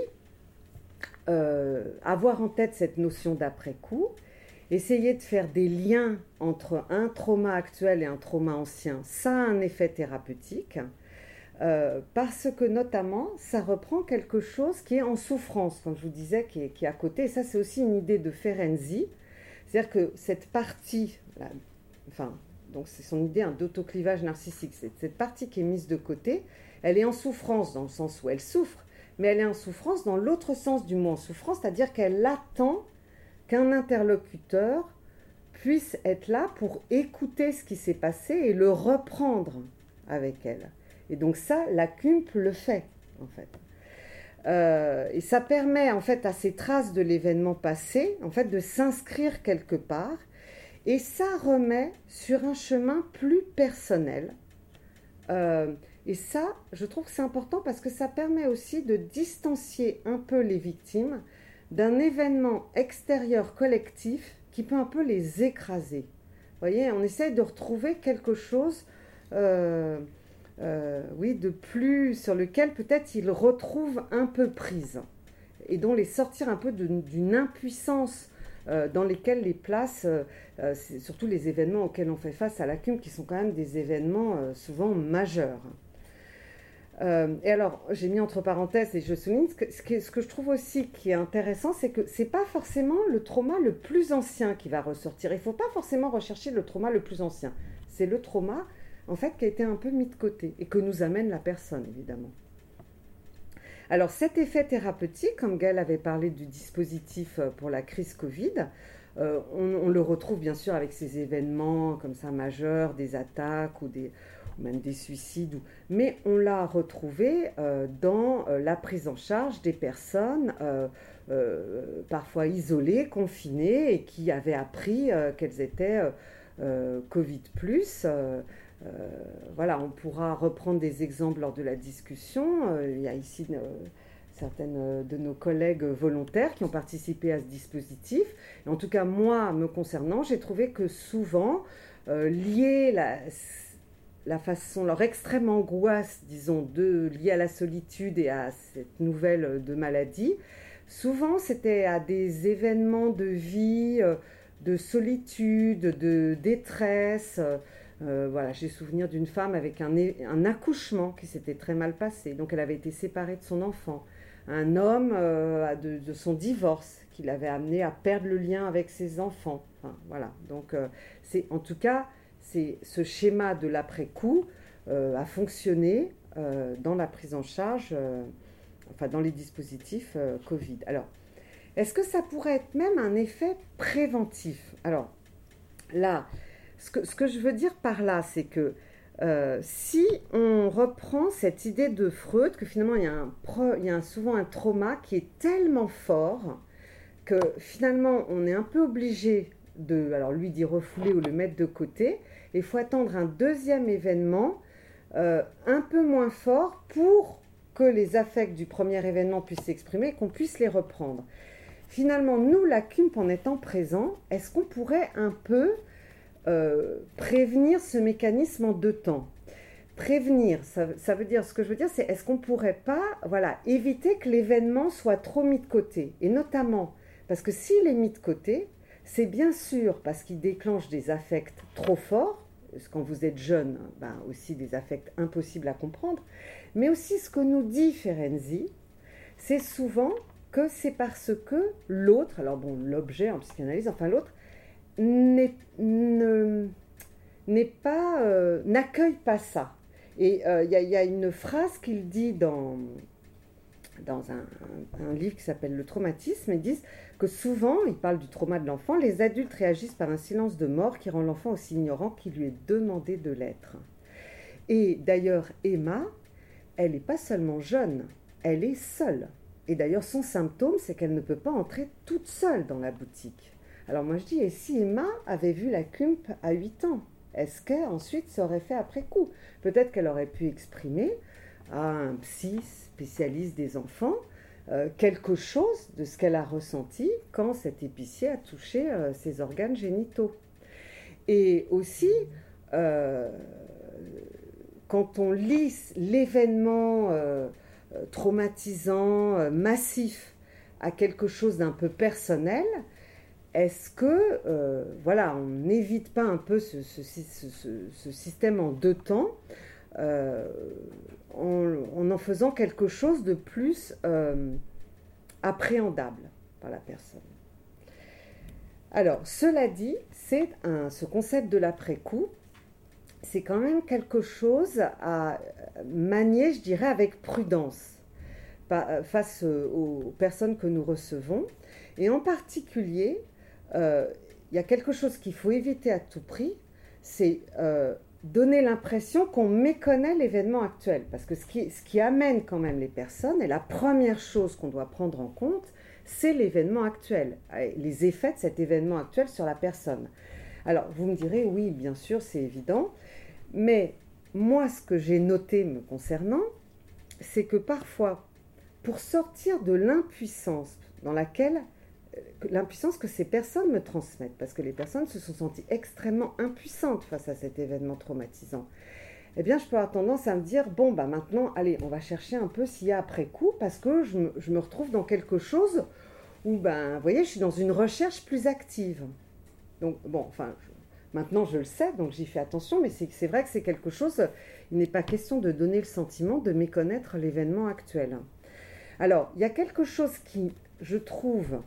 euh, avoir en tête cette notion d'après-coup, essayer de faire des liens entre un trauma actuel et un trauma ancien, ça a un effet thérapeutique, euh, parce que notamment, ça reprend quelque chose qui est en souffrance, comme je vous disais, qui est, à côté. Et ça, c'est aussi une idée de Ferenczi, c'est-à-dire que cette partie, enfin, donc c'est son idée d'autoclivage narcissique, cette partie qui est mise de côté, elle est en souffrance dans le sens où elle souffre, mais elle est en souffrance dans l'autre sens du mot en souffrance, c'est-à-dire qu'elle attend qu'un interlocuteur puisse être là pour écouter ce qui s'est passé et le reprendre avec elle. Et donc ça, la CUMP le fait, en fait. Euh, et ça permet, en fait, à ces traces de l'événement passé, en fait, de s'inscrire quelque part. Et ça remet sur un chemin plus personnel. Euh, et ça, je trouve que c'est important parce que ça permet aussi de distancier un peu les victimes d'un événement extérieur collectif qui peut un peu les écraser. Vous voyez, on essaye de retrouver quelque chose, euh, euh, oui, de plus sur lequel peut-être ils retrouvent un peu prise et dont les sortir un peu d'une impuissance dans lesquelles les places, surtout les événements auxquels on fait face à la CUM, qui sont quand même des événements souvent majeurs. Euh, et alors, j'ai mis entre parenthèses et je souligne ce que, ce que, je trouve aussi qui est intéressant, c'est que ce n'est pas forcément le trauma le plus ancien qui va ressortir. Il faut pas forcément rechercher le trauma le plus ancien. C'est le trauma, en fait, qui a été un peu mis de côté et que nous amène la personne, évidemment. Alors, cet effet thérapeutique, comme Gaëlle avait parlé du dispositif euh, pour la crise Covid, euh, on, le retrouve bien sûr avec ces événements comme ça majeurs, des attaques ou même des suicides. Mais on l'a retrouvé euh, dans euh, la prise en charge des personnes parfois isolées, confinées et qui avaient appris qu'elles étaient Covid ⁇ voilà, on pourra reprendre des exemples lors de la discussion. il y a ici certaines de nos collègues volontaires qui ont participé à ce dispositif. en tout cas, moi, me concernant, j'ai trouvé que souvent, lié la, la façon, leur extrême angoisse, disons, liée à la solitude et à cette nouvelle de maladie, souvent c'était à des événements de vie, euh, de solitude, de détresse. Euh, voilà, j'ai souvenir d'une femme avec un, un accouchement qui s'était très mal passé, donc elle avait été séparée de son enfant. Un homme euh, de, son divorce qui l'avait amené à perdre le lien avec ses enfants. voilà, donc c'est en tout cas c'est ce schéma de l'après-coup euh, a fonctionné euh, dans la prise en charge, euh, enfin dans les dispositifs Covid. Alors, est-ce que ça pourrait être même un effet préventif? Alors, là, ce que, je veux dire par là, c'est que si on reprend cette idée de Freud, que finalement il y a, un il y a souvent un trauma qui est tellement fort que finalement on est un peu obligé de, alors lui dit refouler ou le mettre de côté, il faut attendre un deuxième événement euh, un peu moins fort pour que les affects du premier événement puissent s'exprimer et qu'on puisse les reprendre. Finalement, nous, la CUMP, en étant présent, est-ce qu'on pourrait un peu prévenir ce mécanisme en deux temps. Prévenir, ça, veut dire, ce que je veux dire, c'est est-ce qu'on pourrait pas, voilà, éviter que l'événement soit trop mis de côté, et notamment parce que s'il est mis de côté, c'est bien sûr parce qu'il déclenche des affects trop forts, quand vous êtes jeune, ben aussi des affects impossibles à comprendre, mais aussi ce que nous dit Ferenczi, c'est souvent que c'est parce que l'autre, alors bon, l'objet en psychanalyse, enfin l'autre, n'est pas, euh, n'accueille pas ça. Et euh, il y, a une phrase qu'il dit dans, dans un, un livre qui s'appelle Le traumatisme, ils disent que souvent, il parle du trauma de l'enfant, les adultes réagissent par un silence de mort qui rend l'enfant aussi ignorant qu'il lui est demandé de l'être. Et d'ailleurs, Emma, elle n'est pas seulement jeune, elle est seule. Et d'ailleurs, son symptôme, c'est qu'elle ne peut pas entrer toute seule dans la boutique. Alors moi je dis, et si Emma avait vu la CUMP à 8 ans Est-ce qu'ensuite ça aurait fait après coup? Peut-être qu'elle aurait pu exprimer à un psy spécialiste des enfants euh, quelque chose de ce qu'elle a ressenti quand cet épicier a touché euh, ses organes génitaux. Et aussi, euh, quand on lit l'événement traumatisant, massif, à quelque chose d'un peu personnel, est-ce que, voilà, on n'évite pas un peu ce, système en deux temps en, en, faisant quelque chose de plus euh, appréhendable par la personne? Alors, cela dit, c'est ce concept de l'après-coup, c'est quand même quelque chose à manier, je dirais, avec prudence face aux personnes que nous recevons. Et en particulier, euh, il y a quelque chose qu'il faut éviter à tout prix, c'est euh, donner l'impression qu'on méconnaît l'événement actuel. Parce que ce qui, ce qui amène quand même les personnes, et la première chose qu'on doit prendre en compte, c'est l'événement actuel, les effets de cet événement actuel sur la personne. Alors, vous me direz, oui, bien sûr, c'est évident, mais moi, ce que j'ai noté me concernant, c'est que parfois, pour sortir de l'impuissance dans laquelle l'impuissance que ces personnes me transmettent, parce que les personnes se sont senties extrêmement impuissantes face à cet événement traumatisant. Eh bien, je peux avoir tendance à me dire, bon, bah maintenant, allez, on va chercher un peu s'il y a après coup, parce que je me, retrouve dans quelque chose où, ben, vous voyez, je suis dans une recherche plus active. Donc, bon, enfin, maintenant je le sais, donc j'y fais attention, mais c'est vrai que c'est quelque chose, il n'est pas question de donner le sentiment de méconnaître l'événement actuel. Alors, il y a quelque chose qui, je trouve,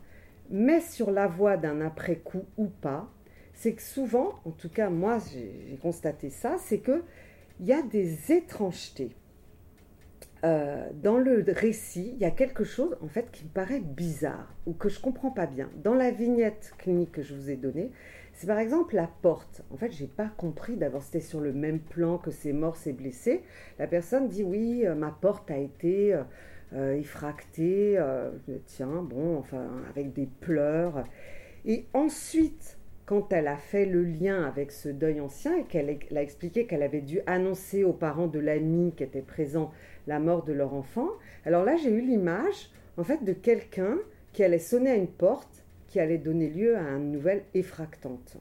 mais sur la voie d'un après-coup ou pas, c'est que souvent, en tout cas moi j'ai constaté ça, c'est qu'il y a des étrangetés. Euh, dans le récit, il y a quelque chose en fait qui me paraît bizarre ou que je ne comprends pas bien. Dans la vignette clinique que je vous ai donnée, c'est par exemple la porte. En fait, je n'ai pas compris. D'abord, c'était sur le même plan que ces morts, ces blessés. La personne dit oui, euh, ma porte a été euh, effracté, euh, tiens, bon, enfin, avec des pleurs. Et ensuite, quand elle a fait le lien avec ce deuil ancien et qu'elle a expliqué qu'elle avait dû annoncer aux parents de l'ami qui était présent la mort de leur enfant, alors là, j'ai eu l'image, en fait, de quelqu'un qui allait sonner à une porte qui allait donner lieu à une nouvelle effractante.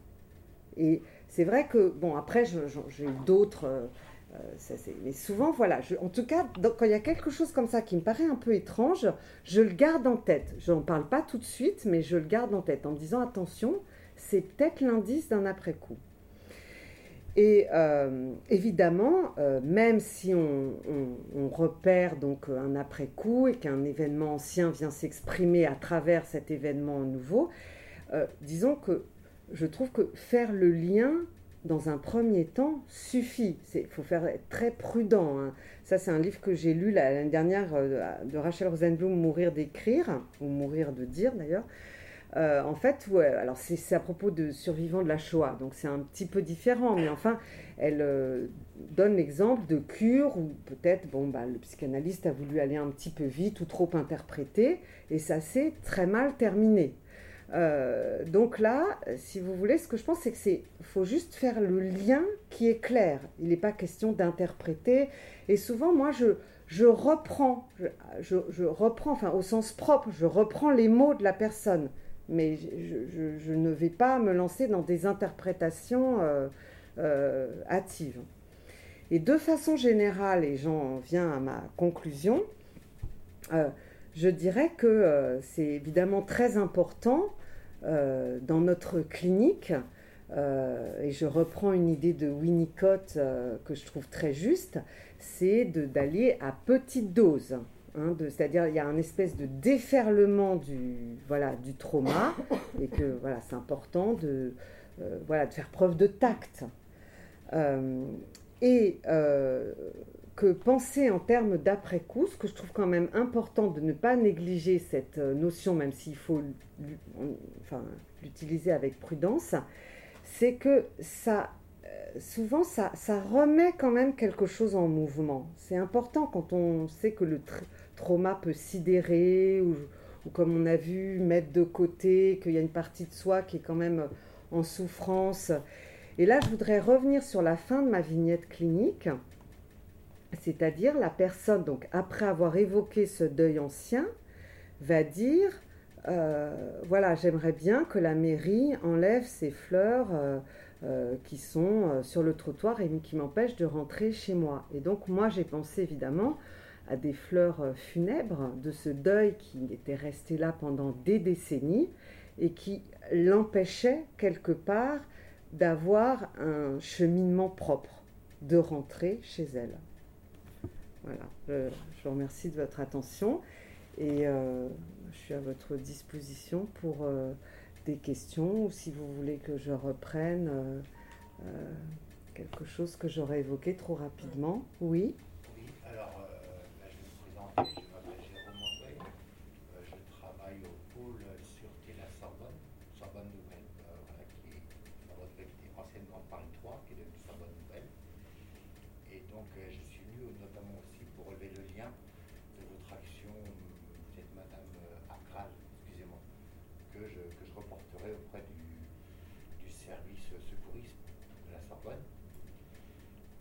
Et c'est vrai que, bon, après, j'ai eu d'autres. Euh, mais souvent, voilà, en tout cas, quand il y a quelque chose comme ça qui me paraît un peu étrange, je le garde en tête. Je n'en parle pas tout de suite, mais je le garde en tête en me disant attention, c'est peut-être l'indice d'un après-coup. Et euh, évidemment, euh, même si on, repère donc un après-coup et qu'un événement ancien vient s'exprimer à travers cet événement nouveau, disons que je trouve que faire le lien dans un premier temps, suffit. Il faut faire être très prudent. Hein. Ça, c'est un livre que j'ai lu l'année dernière euh, de Rachel Rosenblum, Mourir d'écrire, ou Mourir de dire d'ailleurs. Euh, en fait, alors c'est à propos de survivants de la Shoah, donc c'est un petit peu différent, mais enfin, elle euh, donne l'exemple de cure où peut-être bon, bah, le psychanalyste a voulu aller un petit peu vite ou trop interpréter, et ça s'est très mal terminé. Euh, donc là, si vous voulez, ce que je pense, c'est que c'est faut juste faire le lien qui est clair. Il n'est pas question d'interpréter. Et souvent, moi, je, je reprends, je, je, reprends, enfin au sens propre, je reprends les mots de la personne mais je, ne vais pas me lancer dans des interprétations hâtives. Et de façon générale, et j'en viens à ma conclusion, je dirais que c'est évidemment très important dans notre clinique euh, et je reprends une idée de Winnicott euh, que je trouve très juste, c'est d'aller à petite dose. Hein, C'est-à-dire il y a un espèce de déferlement du, voilà, du trauma et que voilà, c'est important de, euh, voilà, de faire preuve de tact. et que penser en termes d'après-coup, ce que je trouve quand même important de ne pas négliger cette notion, même s'il faut l'utiliser avec prudence, c'est que ça, euh, souvent, ça, remet quand même quelque chose en mouvement. C'est important quand on sait que le trauma peut sidérer ou, comme on a vu, mettre de côté, qu'il y a une partie de soi qui est quand même en souffrance. Et là, je voudrais revenir sur la fin de ma vignette clinique, c'est-à-dire la personne, donc après avoir évoqué ce deuil ancien, va dire euh, voilà, j'aimerais bien que la mairie enlève ces fleurs euh, euh, qui sont sur le trottoir et qui m'empêchent de rentrer chez moi. Et donc moi j'ai pensé évidemment à des fleurs funèbres de ce deuil qui était resté là pendant des décennies et qui l'empêchait quelque part d'avoir un cheminement propre, de rentrer chez elle. Voilà, je, vous remercie de votre attention et je suis à votre disposition pour euh, des questions ou si vous voulez que je reprenne euh, euh, quelque chose que j'aurais évoqué trop rapidement. Oui Oui, alors là, je vais me présenter. Je m'appelle Jérôme André. je travaille au pôle sûreté la Sorbonne, Sorbonne Nouvelle, voilà, qui est Sorbonne Nouvelle qui était anciennement Paris 3, qui est devenue Sorbonne Nouvelle. Et donc, je suis venu notamment aussi pour relever le lien de votre action que je, reporterai auprès du, service secourisme de la Sorbonne.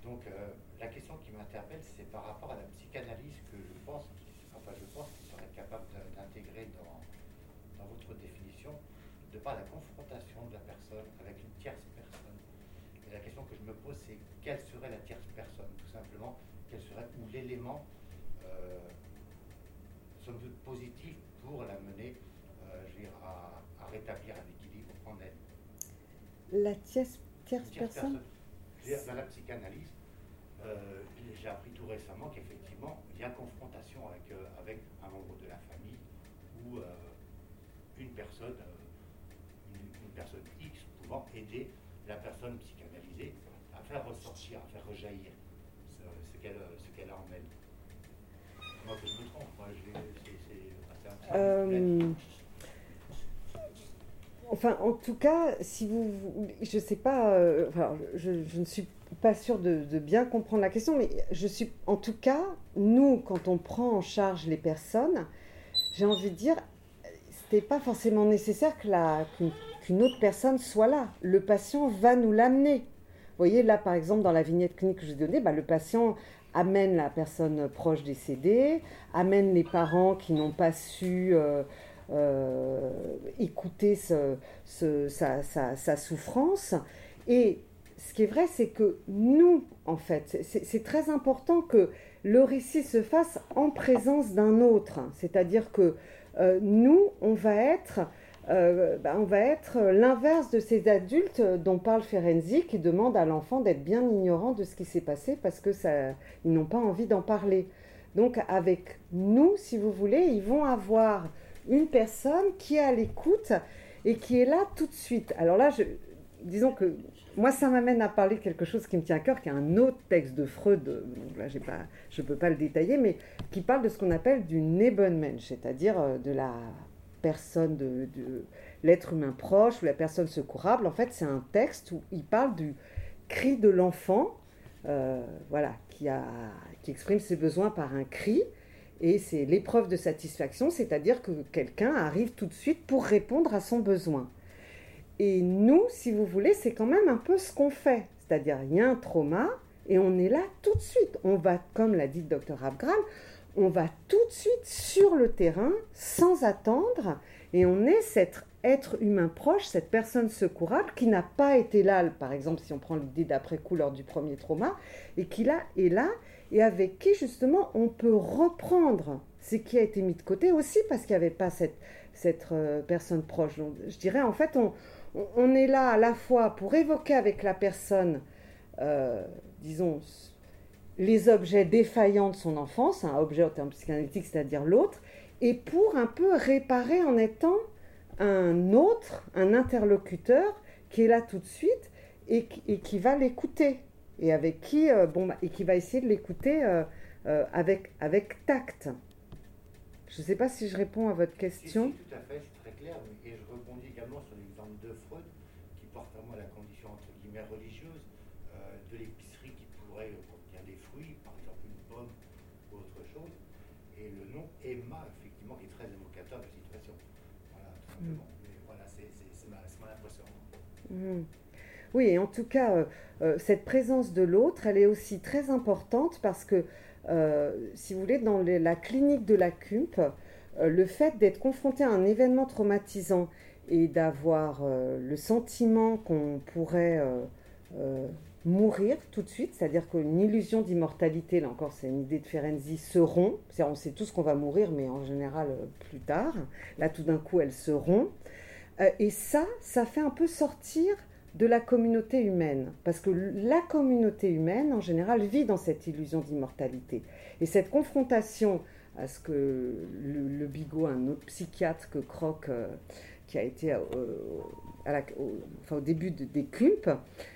Donc euh, la question qui m'interpelle, c'est par rapport à la psychanalyse que je pense, enfin je pense qu'il serait capable d'intégrer dans, dans votre définition, de par la confrontation de la personne avec une tierce personne. Et la question que je me pose, c'est quelle serait la tierce personne, tout simplement, quel serait ou l'élément, euh, somme toute positif pour la mener à, rétablir un équilibre en elle? La tierce, tierce, personne, Dans la psychanalyse, euh, j'ai appris tout récemment qu'effectivement, il y a confrontation avec, euh, avec un membre de la famille ou euh, une personne, personne X pouvant aider la personne psychanalysée à faire ressortir, à faire rejaillir ce, qu'elle qu'elle a en elle. Moi, je me trompe, moi, c'est assez Enfin, en tout cas, si vous, je sais pas, euh, je, ne suis pas sûre de, bien comprendre la question, mais je suis, en tout cas, nous, quand on prend en charge les personnes, j'ai envie de dire, c'était pas forcément nécessaire qu'une autre personne soit là. Le patient va nous l'amener. Vous voyez, là, par exemple, dans la vignette clinique que je vous ai donnée, bah, le patient amène la personne proche décédée, amène les parents qui n'ont pas su euh, euh, écouter sa, souffrance. Et ce qui est vrai, c'est que nous, en fait, c'est très important que le récit se fasse en présence d'un autre. C'est-à-dire que euh, nous, on va être... Euh, bah, on va être l'inverse de ces adultes dont parle Ferenczi qui demandent à l'enfant d'être bien ignorant de ce qui s'est passé parce que ils n'ont pas envie d'en parler. Donc avec nous, si vous voulez, ils vont avoir une personne qui est à l'écoute et qui est là tout de suite. Alors là, je, disons que moi, ça m'amène à parler de quelque chose qui me tient à cœur, qui est un autre texte de Freud, donc là, je ne peux pas le détailler, mais qui parle de ce qu'on appelle du Nebenmensch, c'est-à-dire euh, de la personne, de, l'être humain proche ou la personne secourable. En fait, c'est un texte où il parle du cri de l'enfant, euh, voilà, qui, a, qui exprime ses besoins par un cri. Et c'est l'épreuve de satisfaction, c'est-à-dire que quelqu'un arrive tout de suite pour répondre à son besoin. Et nous, si vous voulez, c'est quand même un peu ce qu'on fait. C'est-à-dire, il y a un trauma et on est là tout de suite. On va, comme l'a dit le docteur Abgral, on va tout de suite sur le terrain sans attendre et on est cette être humain proche, cette personne secourable qui n'a pas été là, par exemple si on prend l'idée d'après-coup lors du premier trauma, et qui là est là, et avec qui justement on peut reprendre ce qui a été mis de côté aussi parce qu'il n'y avait pas cette, euh, personne proche. Je dirais en fait on, on, est là à la fois pour évoquer avec la personne, euh, disons, les objets défaillants de son enfance, un objet en termes psychanalytiques, c'est-à-dire l'autre, et pour un peu réparer en étant un autre, un interlocuteur qui est là tout de suite et, qui va l'écouter et avec qui euh, bon bah, et qui va essayer de l'écouter euh, euh, avec avec tact. Je ne sais pas si je réponds à votre question. tout à fait, c'est très clair. Et je rebondis également sur l'exemple de Freud, qui porte à moi la condition entre guillemets religieuse de l'épicerie qui pourrait contenir des fruits, par exemple une pomme ou autre chose, et le nom Emma, effectivement, qui est très évocateur de la situation. Mm. voilà, c'est ma, impression. Mm. Oui, et en tout cas, euh, euh, cette présence de l'autre, elle est aussi très importante parce que, euh, si vous voulez, dans la clinique de la CUMP, le fait d'être confronté à un événement traumatisant et d'avoir le sentiment qu'on pourrait mourir tout de suite, c'est-à-dire qu'une illusion d'immortalité, là encore c'est une idée de Ferenczi, se rompt, on sait tous qu'on va mourir, mais en général plus tard, là tout d'un coup elle se rompt, et ça, ça fait un peu sortir de la communauté humaine, parce que la communauté humaine, en général, vit dans cette illusion d'immortalité. Et cette confrontation à ce que le, Bigot, un autre psychiatre que Croc, euh, qui a été au, début des culpes,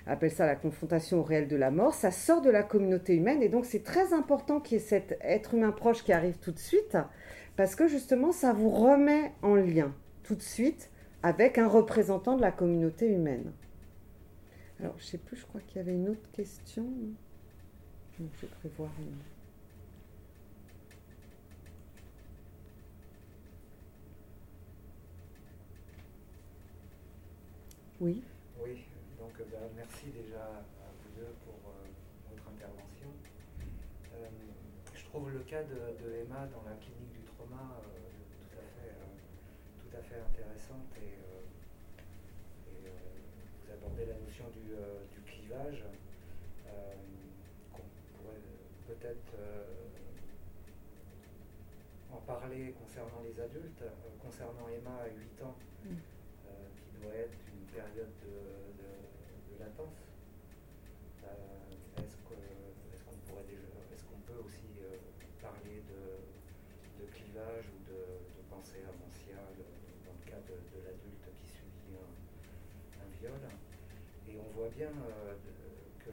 appelle ça la confrontation au réel de la mort, ça sort de la communauté humaine et donc c'est très important qu'il y ait cet être humain proche qui arrive tout de suite parce que justement ça vous remet en lien tout de suite avec un représentant de la communauté humaine. Alors je sais plus, je crois qu'il y avait une autre question. je vais prévoir une. Oui. Oui, donc euh, bah, merci déjà à vous deux pour euh, votre intervention. Euh, je trouve le cas de, Emma dans la clinique du trauma tout à fait intéressante et, vous abordez la notion du, clivage qu'on pourrait peut-être en parler concernant les adultes. concernant Emma à 8 ans, mm. qui doit être période de, latence. Euh, est-ce qu'on pourrait est-ce qu'on peut aussi euh, parler de, clivage ou de, pensée avanciale cas de, l'adulte qui subit un, viol Et on voit bien euh, que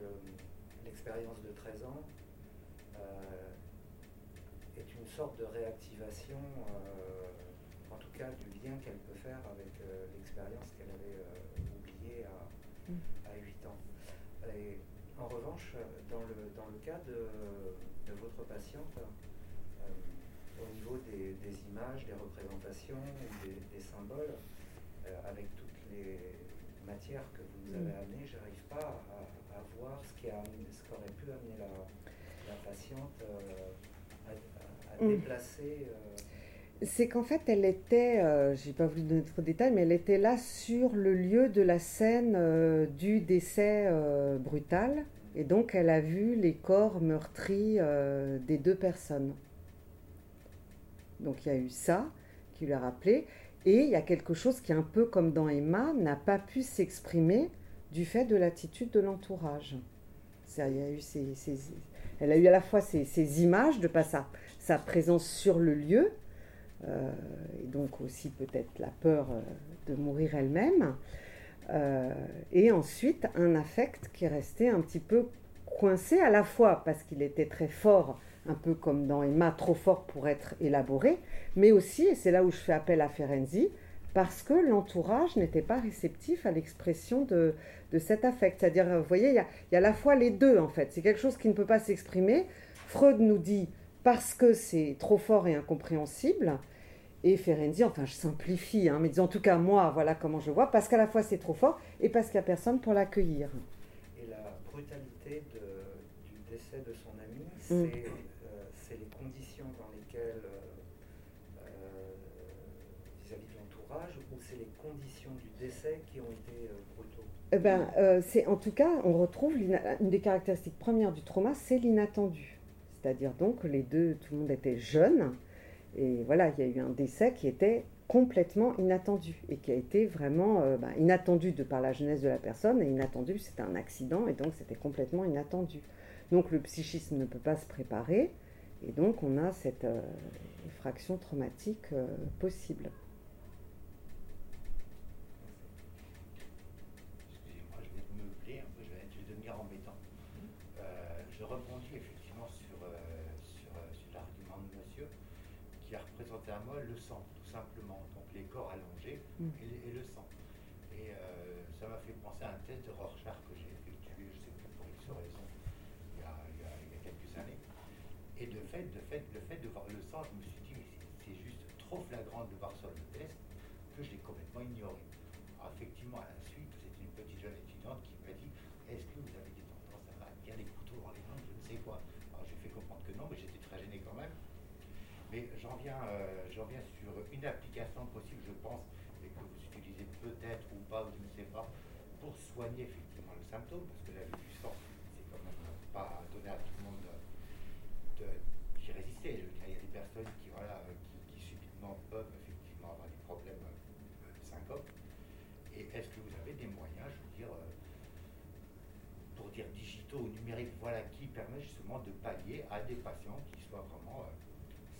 l'expérience de 13 ans est une sorte de réactivation, en tout cas du lien qu'elle peut faire avec l'expérience qu'elle avait à, 8 mm. ans. En revanche, dans le, dans le cas de, votre patiente, euh, au niveau des, images, des représentations, des, symboles, euh, avec toutes les matières que vous nous avez mm. amenées, j'arrive pas à, voir ce qui, a ce pu amener la, patiente euh, à, mm. déplacer c'est qu'en fait, elle était, euh, je n'ai pas voulu donner trop de détails, mais elle était là sur le lieu de la scène euh, du décès euh, brutal. Et donc, elle a vu les corps meurtris des deux personnes. Donc, il y a eu ça qui lui a rappelé. Et il y a quelque chose qui, un peu comme dans Emma, n'a pas pu s'exprimer du fait de l'attitude de l'entourage. elle a eu à la fois ces, images de pas sa présence sur le lieu, euh, et donc aussi peut-être la peur euh, de mourir elle-même. Euh, et ensuite un affect qui est resté un petit peu coincé à la fois parce qu'il était très fort, un peu comme dans Emma, trop fort pour être élaboré, mais aussi, et c'est là où je fais appel à Ferenczi, parce que l'entourage n'était pas réceptif à l'expression de, de, cet affect. C'est-à-dire, vous voyez, il y, a, il y a à la fois les deux, en fait. C'est quelque chose qui ne peut pas s'exprimer. Freud nous dit parce que c'est trop fort et incompréhensible. Et Ferenczi, enfin je simplifie, hein, mais disons en tout cas moi, voilà comment je vois, parce qu'à la fois c'est trop fort et parce qu'il n'y a personne pour l'accueillir. Et la brutalité du décès de son ami, mm. euh, c'est les conditions dans lesquelles, euh, euh, vis-à-vis de l'entourage, ou c'est les conditions répétitions du décès qui ont été brutaux eh ben, c'est en tout cas, on retrouve une des caractéristiques premières du trauma, c'est l'inattendu. C'est-à-dire donc que les deux, tout le monde était jeune, et voilà, il y a eu un décès qui était complètement inattendu et qui a été vraiment euh, ben, inattendu de par la jeunesse de la personne et inattendu, c'était un accident et donc c'était complètement inattendu. Donc le psychisme ne peut pas se préparer et donc on a cette euh, effraction traumatique euh, possible. le sang, tout simplement. Donc les corps allongés mm. et, le sang. Et euh, ça m'a fait penser à un test de Rorschach que j'ai effectué, je sais plus pour X raison, il y, a, il, y a, il y a quelques années. Et de fait, de fait, le fait de voir le sang, je me suis dit, mais c'est juste trop flagrant de voir sur le test que je l'ai complètement ignoré. Alors, effectivement, à la suite, c'était une petite jeune étudiante qui m'a dit, est-ce que vous avez des tendances à bien les couteaux dans les mains, je ne sais quoi. Alors j'ai fait comprendre que non, mais j'étais très gêné quand même. Mais j'en viens, euh, viens sur une application possible, je pense, et que vous utilisez peut-être ou pas, je ne sais pas, pour soigner effectivement le symptôme, parce que la vue du sang, c'est quand même pas donné à tout le monde d'y résister. il y a des personnes qui, voilà, qui, subitement peuvent effectivement avoir des problèmes euh, de syncope. Et est-ce que vous avez des moyens, je veux dire, euh, pour dire digitaux ou numériques, voilà, qui permet justement de pallier à des patients qui soient vraiment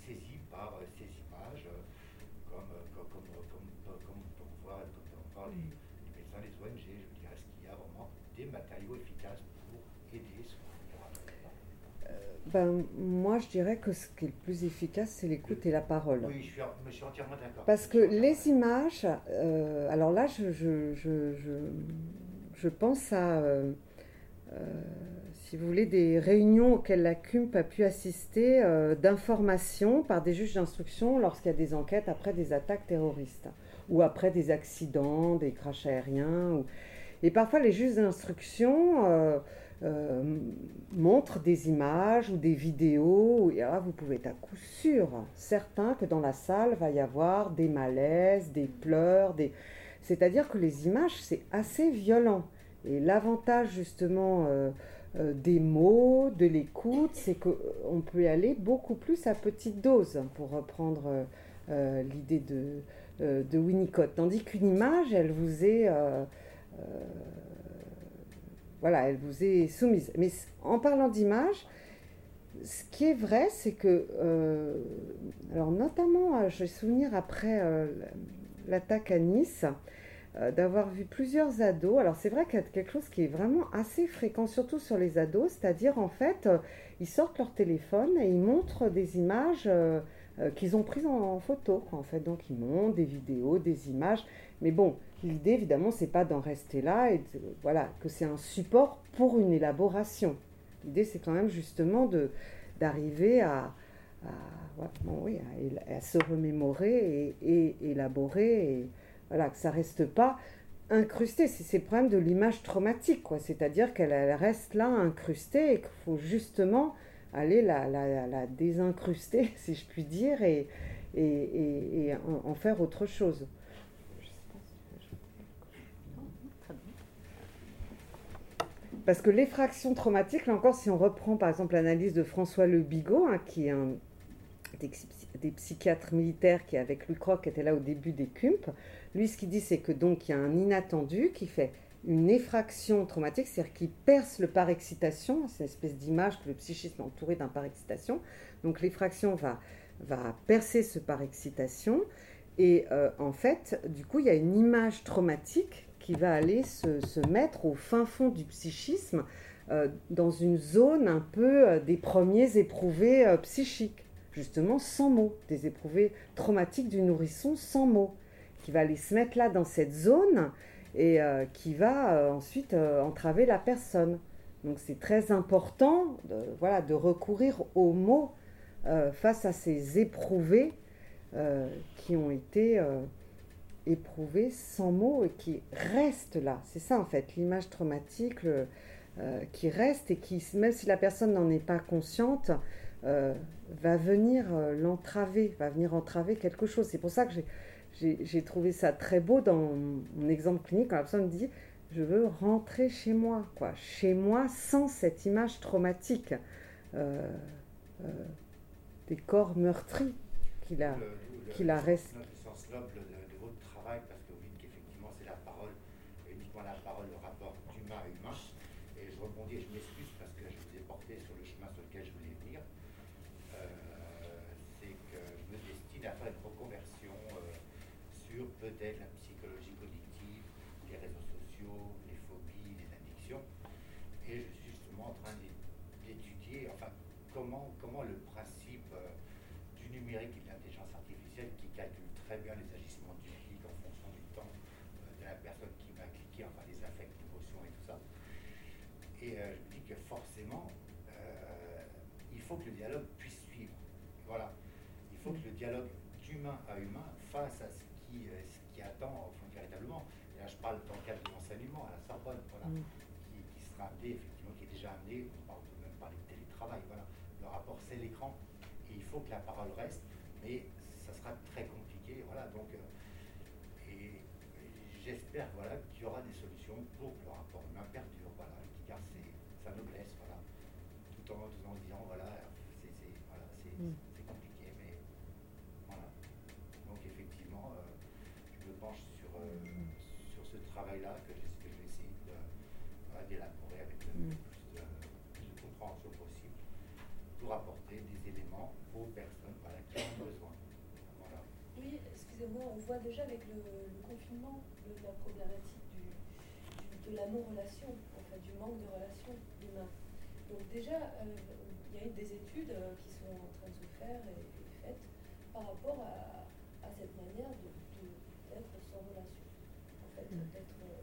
saisis par euh, ces images, euh, comme, euh, comme, comme, comme, comme on voit, comme on voit les, les, médecins, les ONG, je veux dire, est-ce qu'il y a vraiment des matériaux efficaces pour aider ce ben, moi, je dirais que ce qui est le plus efficace, c'est l'écoute et la parole. Oui, je suis, je suis entièrement d'accord. Parce que les images, euh, alors là, je, je, je, je, pense à, euh, si vous voulez, des réunions auxquelles la CUMP a pu assister euh, d'informations par des juges d'instruction lorsqu'il y a des enquêtes après des attaques terroristes ou après des accidents, des crashs aériens. Et parfois, les juges d'instruction euh, euh, montrent des images ou des vidéos. Et là, vous pouvez être à coup sûr certain que dans la salle va y avoir des malaises, des pleurs, des... c'est-à-dire que les images, c'est assez violent. Et l'avantage justement des mots, de l'écoute, c'est qu'on euh, peut aller beaucoup plus à petite dose, pour reprendre euh, l'idée de, de, Winnicott. Tandis qu'une image, elle vous est... voilà, elle vous est soumise. Mais en parlant d'image, ce qui est vrai, c'est que, alors notamment, je vais souvenir après l'attaque à Nice, euh, d'avoir vu plusieurs ados. Alors c'est vrai qu'il y a quelque chose qui est vraiment assez fréquent, surtout sur les ados, c'est-à-dire en fait, euh, ils sortent leur téléphone et ils montrent des images euh, qu'ils ont prises en, photo. En fait, donc ils montrent des vidéos, des images. Mais bon, l'idée évidemment, c'est pas d'en rester là et voilà que c'est un support pour une élaboration. L'idée, c'est quand même justement de d'arriver à, oui, à, se remémorer et, élaborer. Voilà, que ça reste pas incrusté. C'est le problème de l'image traumatique, quoi. C'est-à-dire qu'elle reste là incrustée et qu'il faut justement aller la, la, la, désincruster, *laughs* si je puis dire, et, et, et, en, faire autre chose. Parce que l'effraction traumatique, là encore, si on reprend par exemple l'analyse de François Le Bigot, hein, qui est un des, psychiatres militaires qui, avec Louis Croc, était là au début des CUMP, lui, ce qu'il dit, c'est que donc il y a un inattendu qui fait une effraction traumatique, c'est-à-dire qui perce le par-excitation, c'est une espèce d'image que le psychisme est entouré d'un par-excitation. Donc l'effraction va, va percer ce par-excitation. Et euh, en fait, du coup, il y a une image traumatique qui va aller se, se mettre au fin fond du psychisme, euh, dans une zone un peu euh, des premiers éprouvés psychiques, justement sans mots, des éprouvés traumatiques du nourrisson sans mots qui va aller se mettre là dans cette zone et euh, qui va euh, ensuite euh, entraver la personne. Donc c'est très important de, voilà, de recourir aux mots face à ces éprouvés qui ont été éprouvés sans mots et qui restent là. C'est ça en fait, l'image traumatique qui reste et qui, même si la personne n'en est pas consciente, va venir l'entraver, va venir entraver quelque chose. C'est pour ça que j'ai j'ai trouvé ça très beau dans mon exemple clinique quand la personne me dit je veux rentrer chez moi, quoi, chez moi sans cette image traumatique euh, euh, des corps meurtris qu'il a, qu'il a resté. Le sens noble de, de, votre travail, parce que vous dites qu'effectivement c'est la parole, uniquement la parole, le rapport d'humain à humain. Et je rebondis et je m'excuse parce que je vous ai porté sur le chemin sur lequel je voulais venir. Euh, c'est que je me destine à faire une reconversion sur peut-être la psychologie cognitive, les réseaux sociaux, les phobies, les addictions. Et je suis justement en train d'étudier enfin, comment, comment le principe euh, du numérique et de l'intelligence artificielle qui calcule très bien les agissements du clic en fonction du temps euh, de la personne qui va cliquer, enfin les affects, l'émotion et tout ça. Et euh, je me dis que forcément, il faut que le dialogue puisse suivre. Voilà. Il faut que le dialogue d'humain à humain face à ce qui, ce qui attend enfin, véritablement. Et là, je parle dans le cadre de l'enseignement à la Sorbonne, voilà, mm. qui, qui, sera amené, effectivement, qui est déjà amené, on parle même parler de télétravail, voilà. Le rapport, c'est l'écran, et il faut que la parole reste, mais ça sera très compliqué, voilà, donc, euh, et, et j'espère, voilà, qu'il y aura des solutions pour que le rapport humain perdure, voilà, qui garde ses, sa noblesse, voilà, tout en, tout en disant, voilà, c'est, voilà, c'est, mm. compliqué, mais voilà. Donc, effectivement, euh, je me penche sur, euh, sur ce travail-là que, que je vais essayer de, voilà, d'élaborer avec le Mm. plus de, plus de compréhension possible pour apporter des éléments aux personnes voilà, qui en ont besoin. Voilà. Oui, excusez-moi, on voit déjà avec le, le confinement le, la problématique du, du, de la non-relation, en fait, du manque de relation humain. Donc déjà, euh, il y a eu des études euh, qui sont en train de se faire et, et faites par rapport à, à cette manière de, d'être sans relation. En fait, Mm. d'être, euh,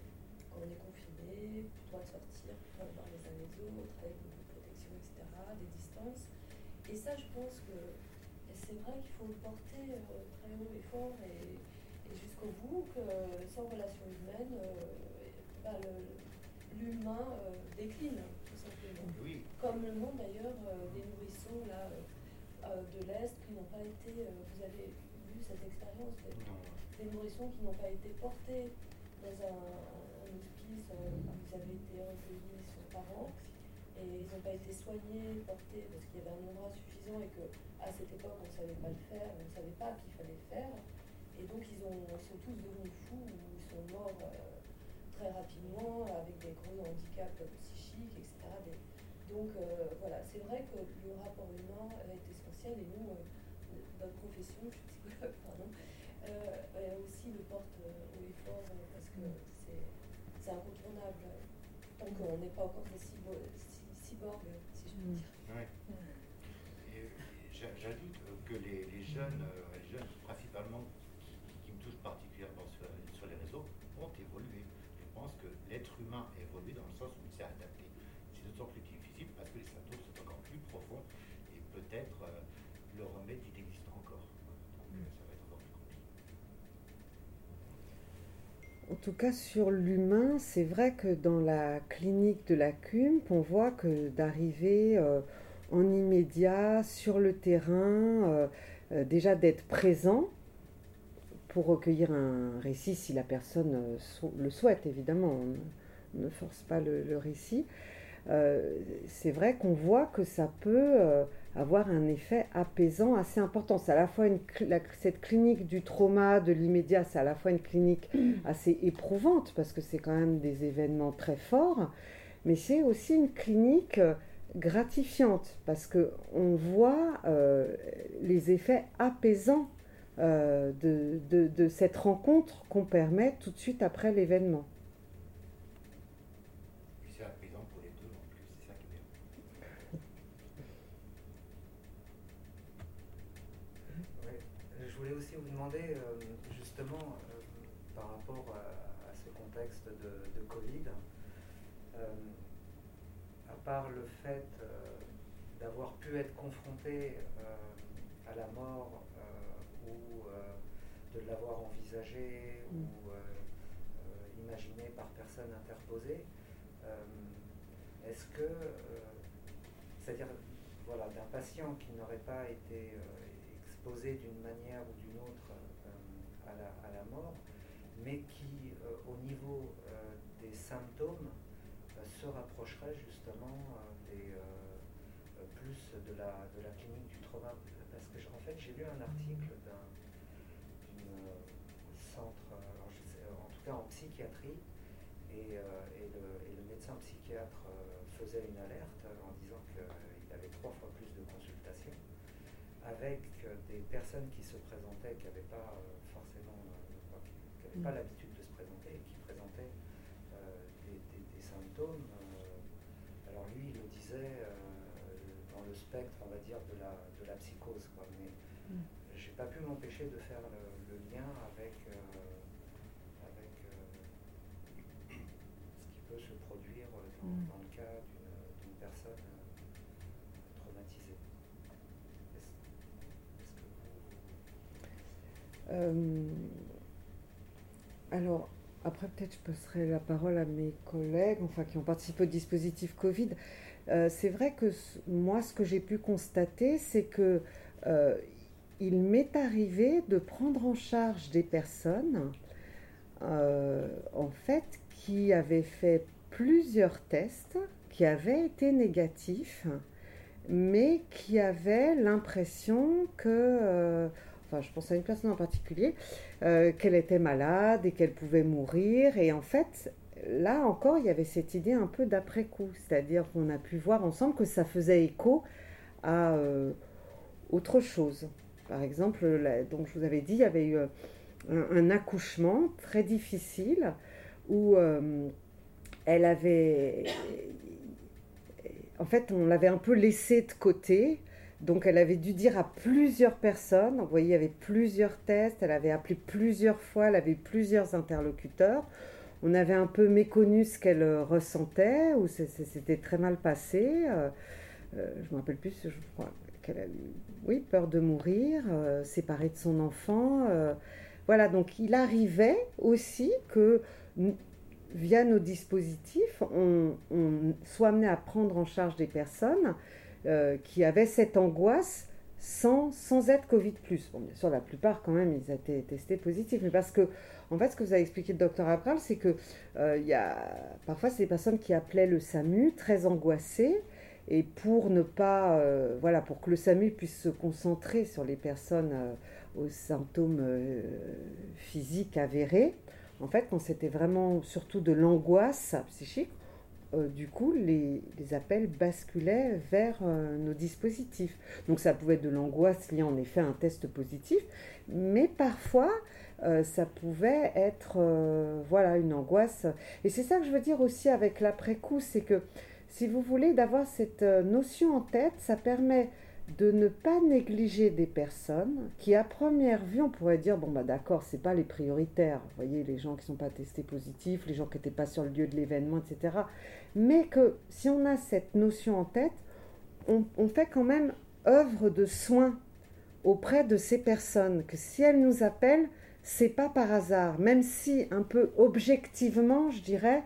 quand on est confiné, plus droit de sortir, plus droit de voir les uns les autres, avec beaucoup de protection, etc., des distances. Et ça, je pense que c'est vrai qu'il faut le porter euh, très haut et fort et, et jusqu'au bout, que sans relation humaine, euh, bah, le- l'humain euh, décline, tout simplement. Oui, Comme le monde d'ailleurs euh, des nourrissons là, euh, euh, de l'Est qui n'ont pas été, euh, vous avez vu cette expérience, des nourrissons qui n'ont pas été portés dans un, un hospice euh, où ils avaient été recueillis sur parents et ils n'ont pas été soignés, portés parce qu'il y avait un nombre insuffisant et que à cette époque on ne savait pas le faire, on ne savait pas qu'il fallait le faire et donc ils, ont, ils sont tous devenus fous ou ils sont morts euh, très rapidement avec des gros handicaps psychiques, etc. Des- donc euh, voilà, c'est vrai que le rapport humain est essentiel et nous, euh, notre profession, je suis psychologue, pardon, euh, elle aussi le porte euh, haut et fort euh, parce que c'est c'est incontournable. Tant qu'on n'est pas encore des cybo- cy- cyborgs, si je peux Mm. dire. Ouais. J'a- J'ajoute euh, que les, les jeunes, euh, les jeunes principalement qui, qui- qui me touchent particulièrement sur, sur les réseaux, ont évolué. Je pense que l'être humain a évolué dans le sens où il s'est adapté. C'est d'autant plus difficile parce que les symptômes sont encore plus profonds et peut-être euh, le remède il existe encore. Donc euh, ça va être encore plus compliqué. En tout cas, sur l'humain, c'est vrai que dans la clinique de la CUMP, on voit que d'arriver euh, en immédiat sur le terrain, euh, euh, déjà d'être présent pour recueillir un récit si la personne le souhaite, évidemment, on, ne- force pas le, récit. C'est vrai qu'on voit que ça peut avoir un effet apaisant assez important. C'est à la fois une, cl- la- cette clinique du trauma, de l'immédiat, c'est à la fois une clinique assez éprouvante parce que c'est quand même des événements très forts, mais c'est aussi une clinique euh, gratifiante parce que on voit euh, les effets apaisants euh, de, de- de cette rencontre qu'on permet tout de suite après l'événement. Et c'est apaisant pour les deux en plus, c'est ça qui est bien. Oui. Je euh, justement, euh, par rapport à, à ce contexte de, de Covid, euh, à part le fait d'avoir pu être confronté à la mort ou de l'avoir envisagé Mm. ou euh, imaginé par personne interposée, est-ce que, c'est-à-dire, voilà, d'un patient qui n'aurait pas été euh, d'une manière ou d'une autre euh, à la, mort, mais qui, au niveau des symptômes, se rapprocherait justement plus de la, de la clinique du trauma. Parce que, en fait, j'ai lu un article d'un centre, en tout cas en psychiatrie, et, le, médecin psychiatre faisait une alerte en disant qu'il avait trois fois plus de consultations avec des personnes qui se présentaient, qui n'avaient pas forcément, qui n'avaient pas mm. l'habitude de se présenter et qui présentaient des, symptômes. alors lui, il le disait dans le spectre, on va dire, de la, de la psychose, quoi. Mais mm. j'ai pas pu m'empêcher de faire le, lien avec, avec ce qui peut se produire dans, mm. dans le cas d'une personne traumatisée. Euh, alors, après, peut-être je passerai la parole à mes collègues, enfin, qui ont participé au dispositif Covid. Euh, c'est vrai que moi, ce que j'ai pu constater, c'est que euh, il m'est arrivé de prendre en charge des personnes, en fait, qui avaient fait plusieurs tests, qui avaient été négatifs, mais qui avaient l'impression que enfin je pense à une personne en particulier, euh, qu'elle était malade et qu'elle pouvait mourir. Et en fait, là encore, il y avait cette idée un peu d'après-coup, c'est-à-dire qu'on a pu voir ensemble que ça faisait écho à euh, autre chose. Par exemple, donc je vous avais dit, il y avait eu euh, un, accouchement très difficile où elle avait... En fait, on l'avait un peu laissée de côté donc elle avait dû dire à plusieurs personnes, vous voyez, il y avait plusieurs tests, elle avait appelé plusieurs fois, elle avait plusieurs interlocuteurs. On avait un peu méconnu ce qu'elle euh, ressentait, ou c'était très mal passé. Euh, euh, je me rappelle plus, je crois qu'elle a eu, oui, peur de mourir, séparée de son enfant. voilà, donc il arrivait aussi que via nos dispositifs, on soit amené à prendre en charge des personnes euh, qui avaient cette angoisse sans, sans être Covid+. Bon, bien sûr, la plupart, quand même, ils étaient testés positifs. Mais parce que, en fait, ce que vous avez expliqué le docteur Abral, c'est que euh, y a, parfois, c'est des personnes qui appelaient le SAMU très angoissées. Et pour ne pas, euh, voilà, pour que le SAMU puisse se concentrer sur les personnes aux symptômes physiques avérés, en fait, quand c'était vraiment surtout de l'angoisse psychique, euh, du coup, les, appels basculaient vers euh, nos dispositifs. Donc ça pouvait être de l'angoisse liée en effet à un test positif, mais parfois euh, ça pouvait être voilà une angoisse. Et c'est ça que je veux dire aussi avec l'après-coup, c'est que si vous voulez d'avoir cette notion en tête, ça permet de ne pas négliger des personnes qui, à première vue, on pourrait dire bon bah d'accord, c'est pas les prioritaires. Vous voyez, les gens qui sont pas testés positifs, les gens qui n'étaient pas sur le lieu de l'événement, etc. Mais que si on a cette notion en tête, on, on, fait quand même œuvre de soin auprès de ces personnes. Que si elles nous appellent, c'est pas par hasard, même si un peu objectivement, je dirais,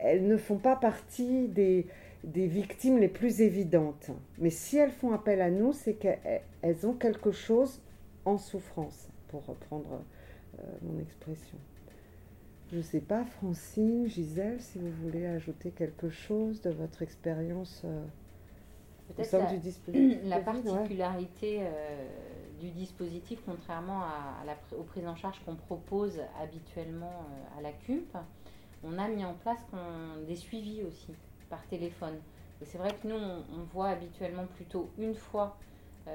elles ne font pas partie des des victimes les plus évidentes. Mais si elles font appel à nous, c'est qu'elles ont quelque chose en souffrance, pour reprendre euh, mon expression. Je ne sais pas, Francine, Gisèle, si vous voulez ajouter quelque chose de votre expérience euh, au sein la, du dispositif. *clears throat* La particularité euh, du dispositif, contrairement à, la, aux prises en charge qu'on propose habituellement à la CUMP, on a mis en place des suivis aussi par téléphone. C'est vrai que nous, on, voit habituellement plutôt une fois euh,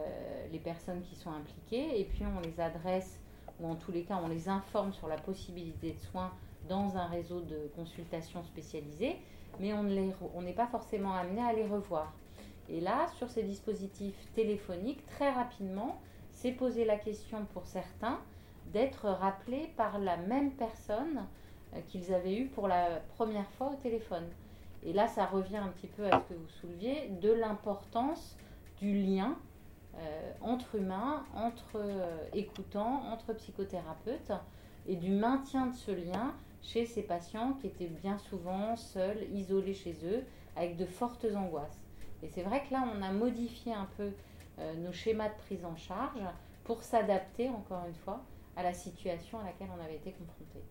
les personnes qui sont impliquées et puis on les adresse, ou en tous les cas, on les informe sur la possibilité de soins dans un réseau de consultation spécialisé, mais on n'est pas forcément amené à les revoir. Et là, sur ces dispositifs téléphoniques, très rapidement, c'est poser la question pour certains d'être rappelés par la même personne euh, qu'ils avaient eu pour la première fois au téléphone. Et là, ça revient un petit peu à ce que vous souleviez, de l'importance du lien euh, entre humains, entre euh, écoutants, entre psychothérapeutes, et du maintien de ce lien chez ces patients qui étaient bien souvent seuls, isolés chez eux, avec de fortes angoisses. Et c'est vrai que là, on a modifié un peu euh, nos schémas de prise en charge pour s'adapter, encore une fois, à la situation à laquelle on avait été confronté.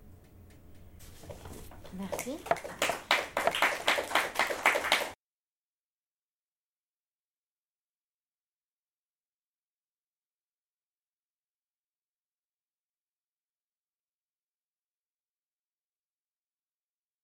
Merci.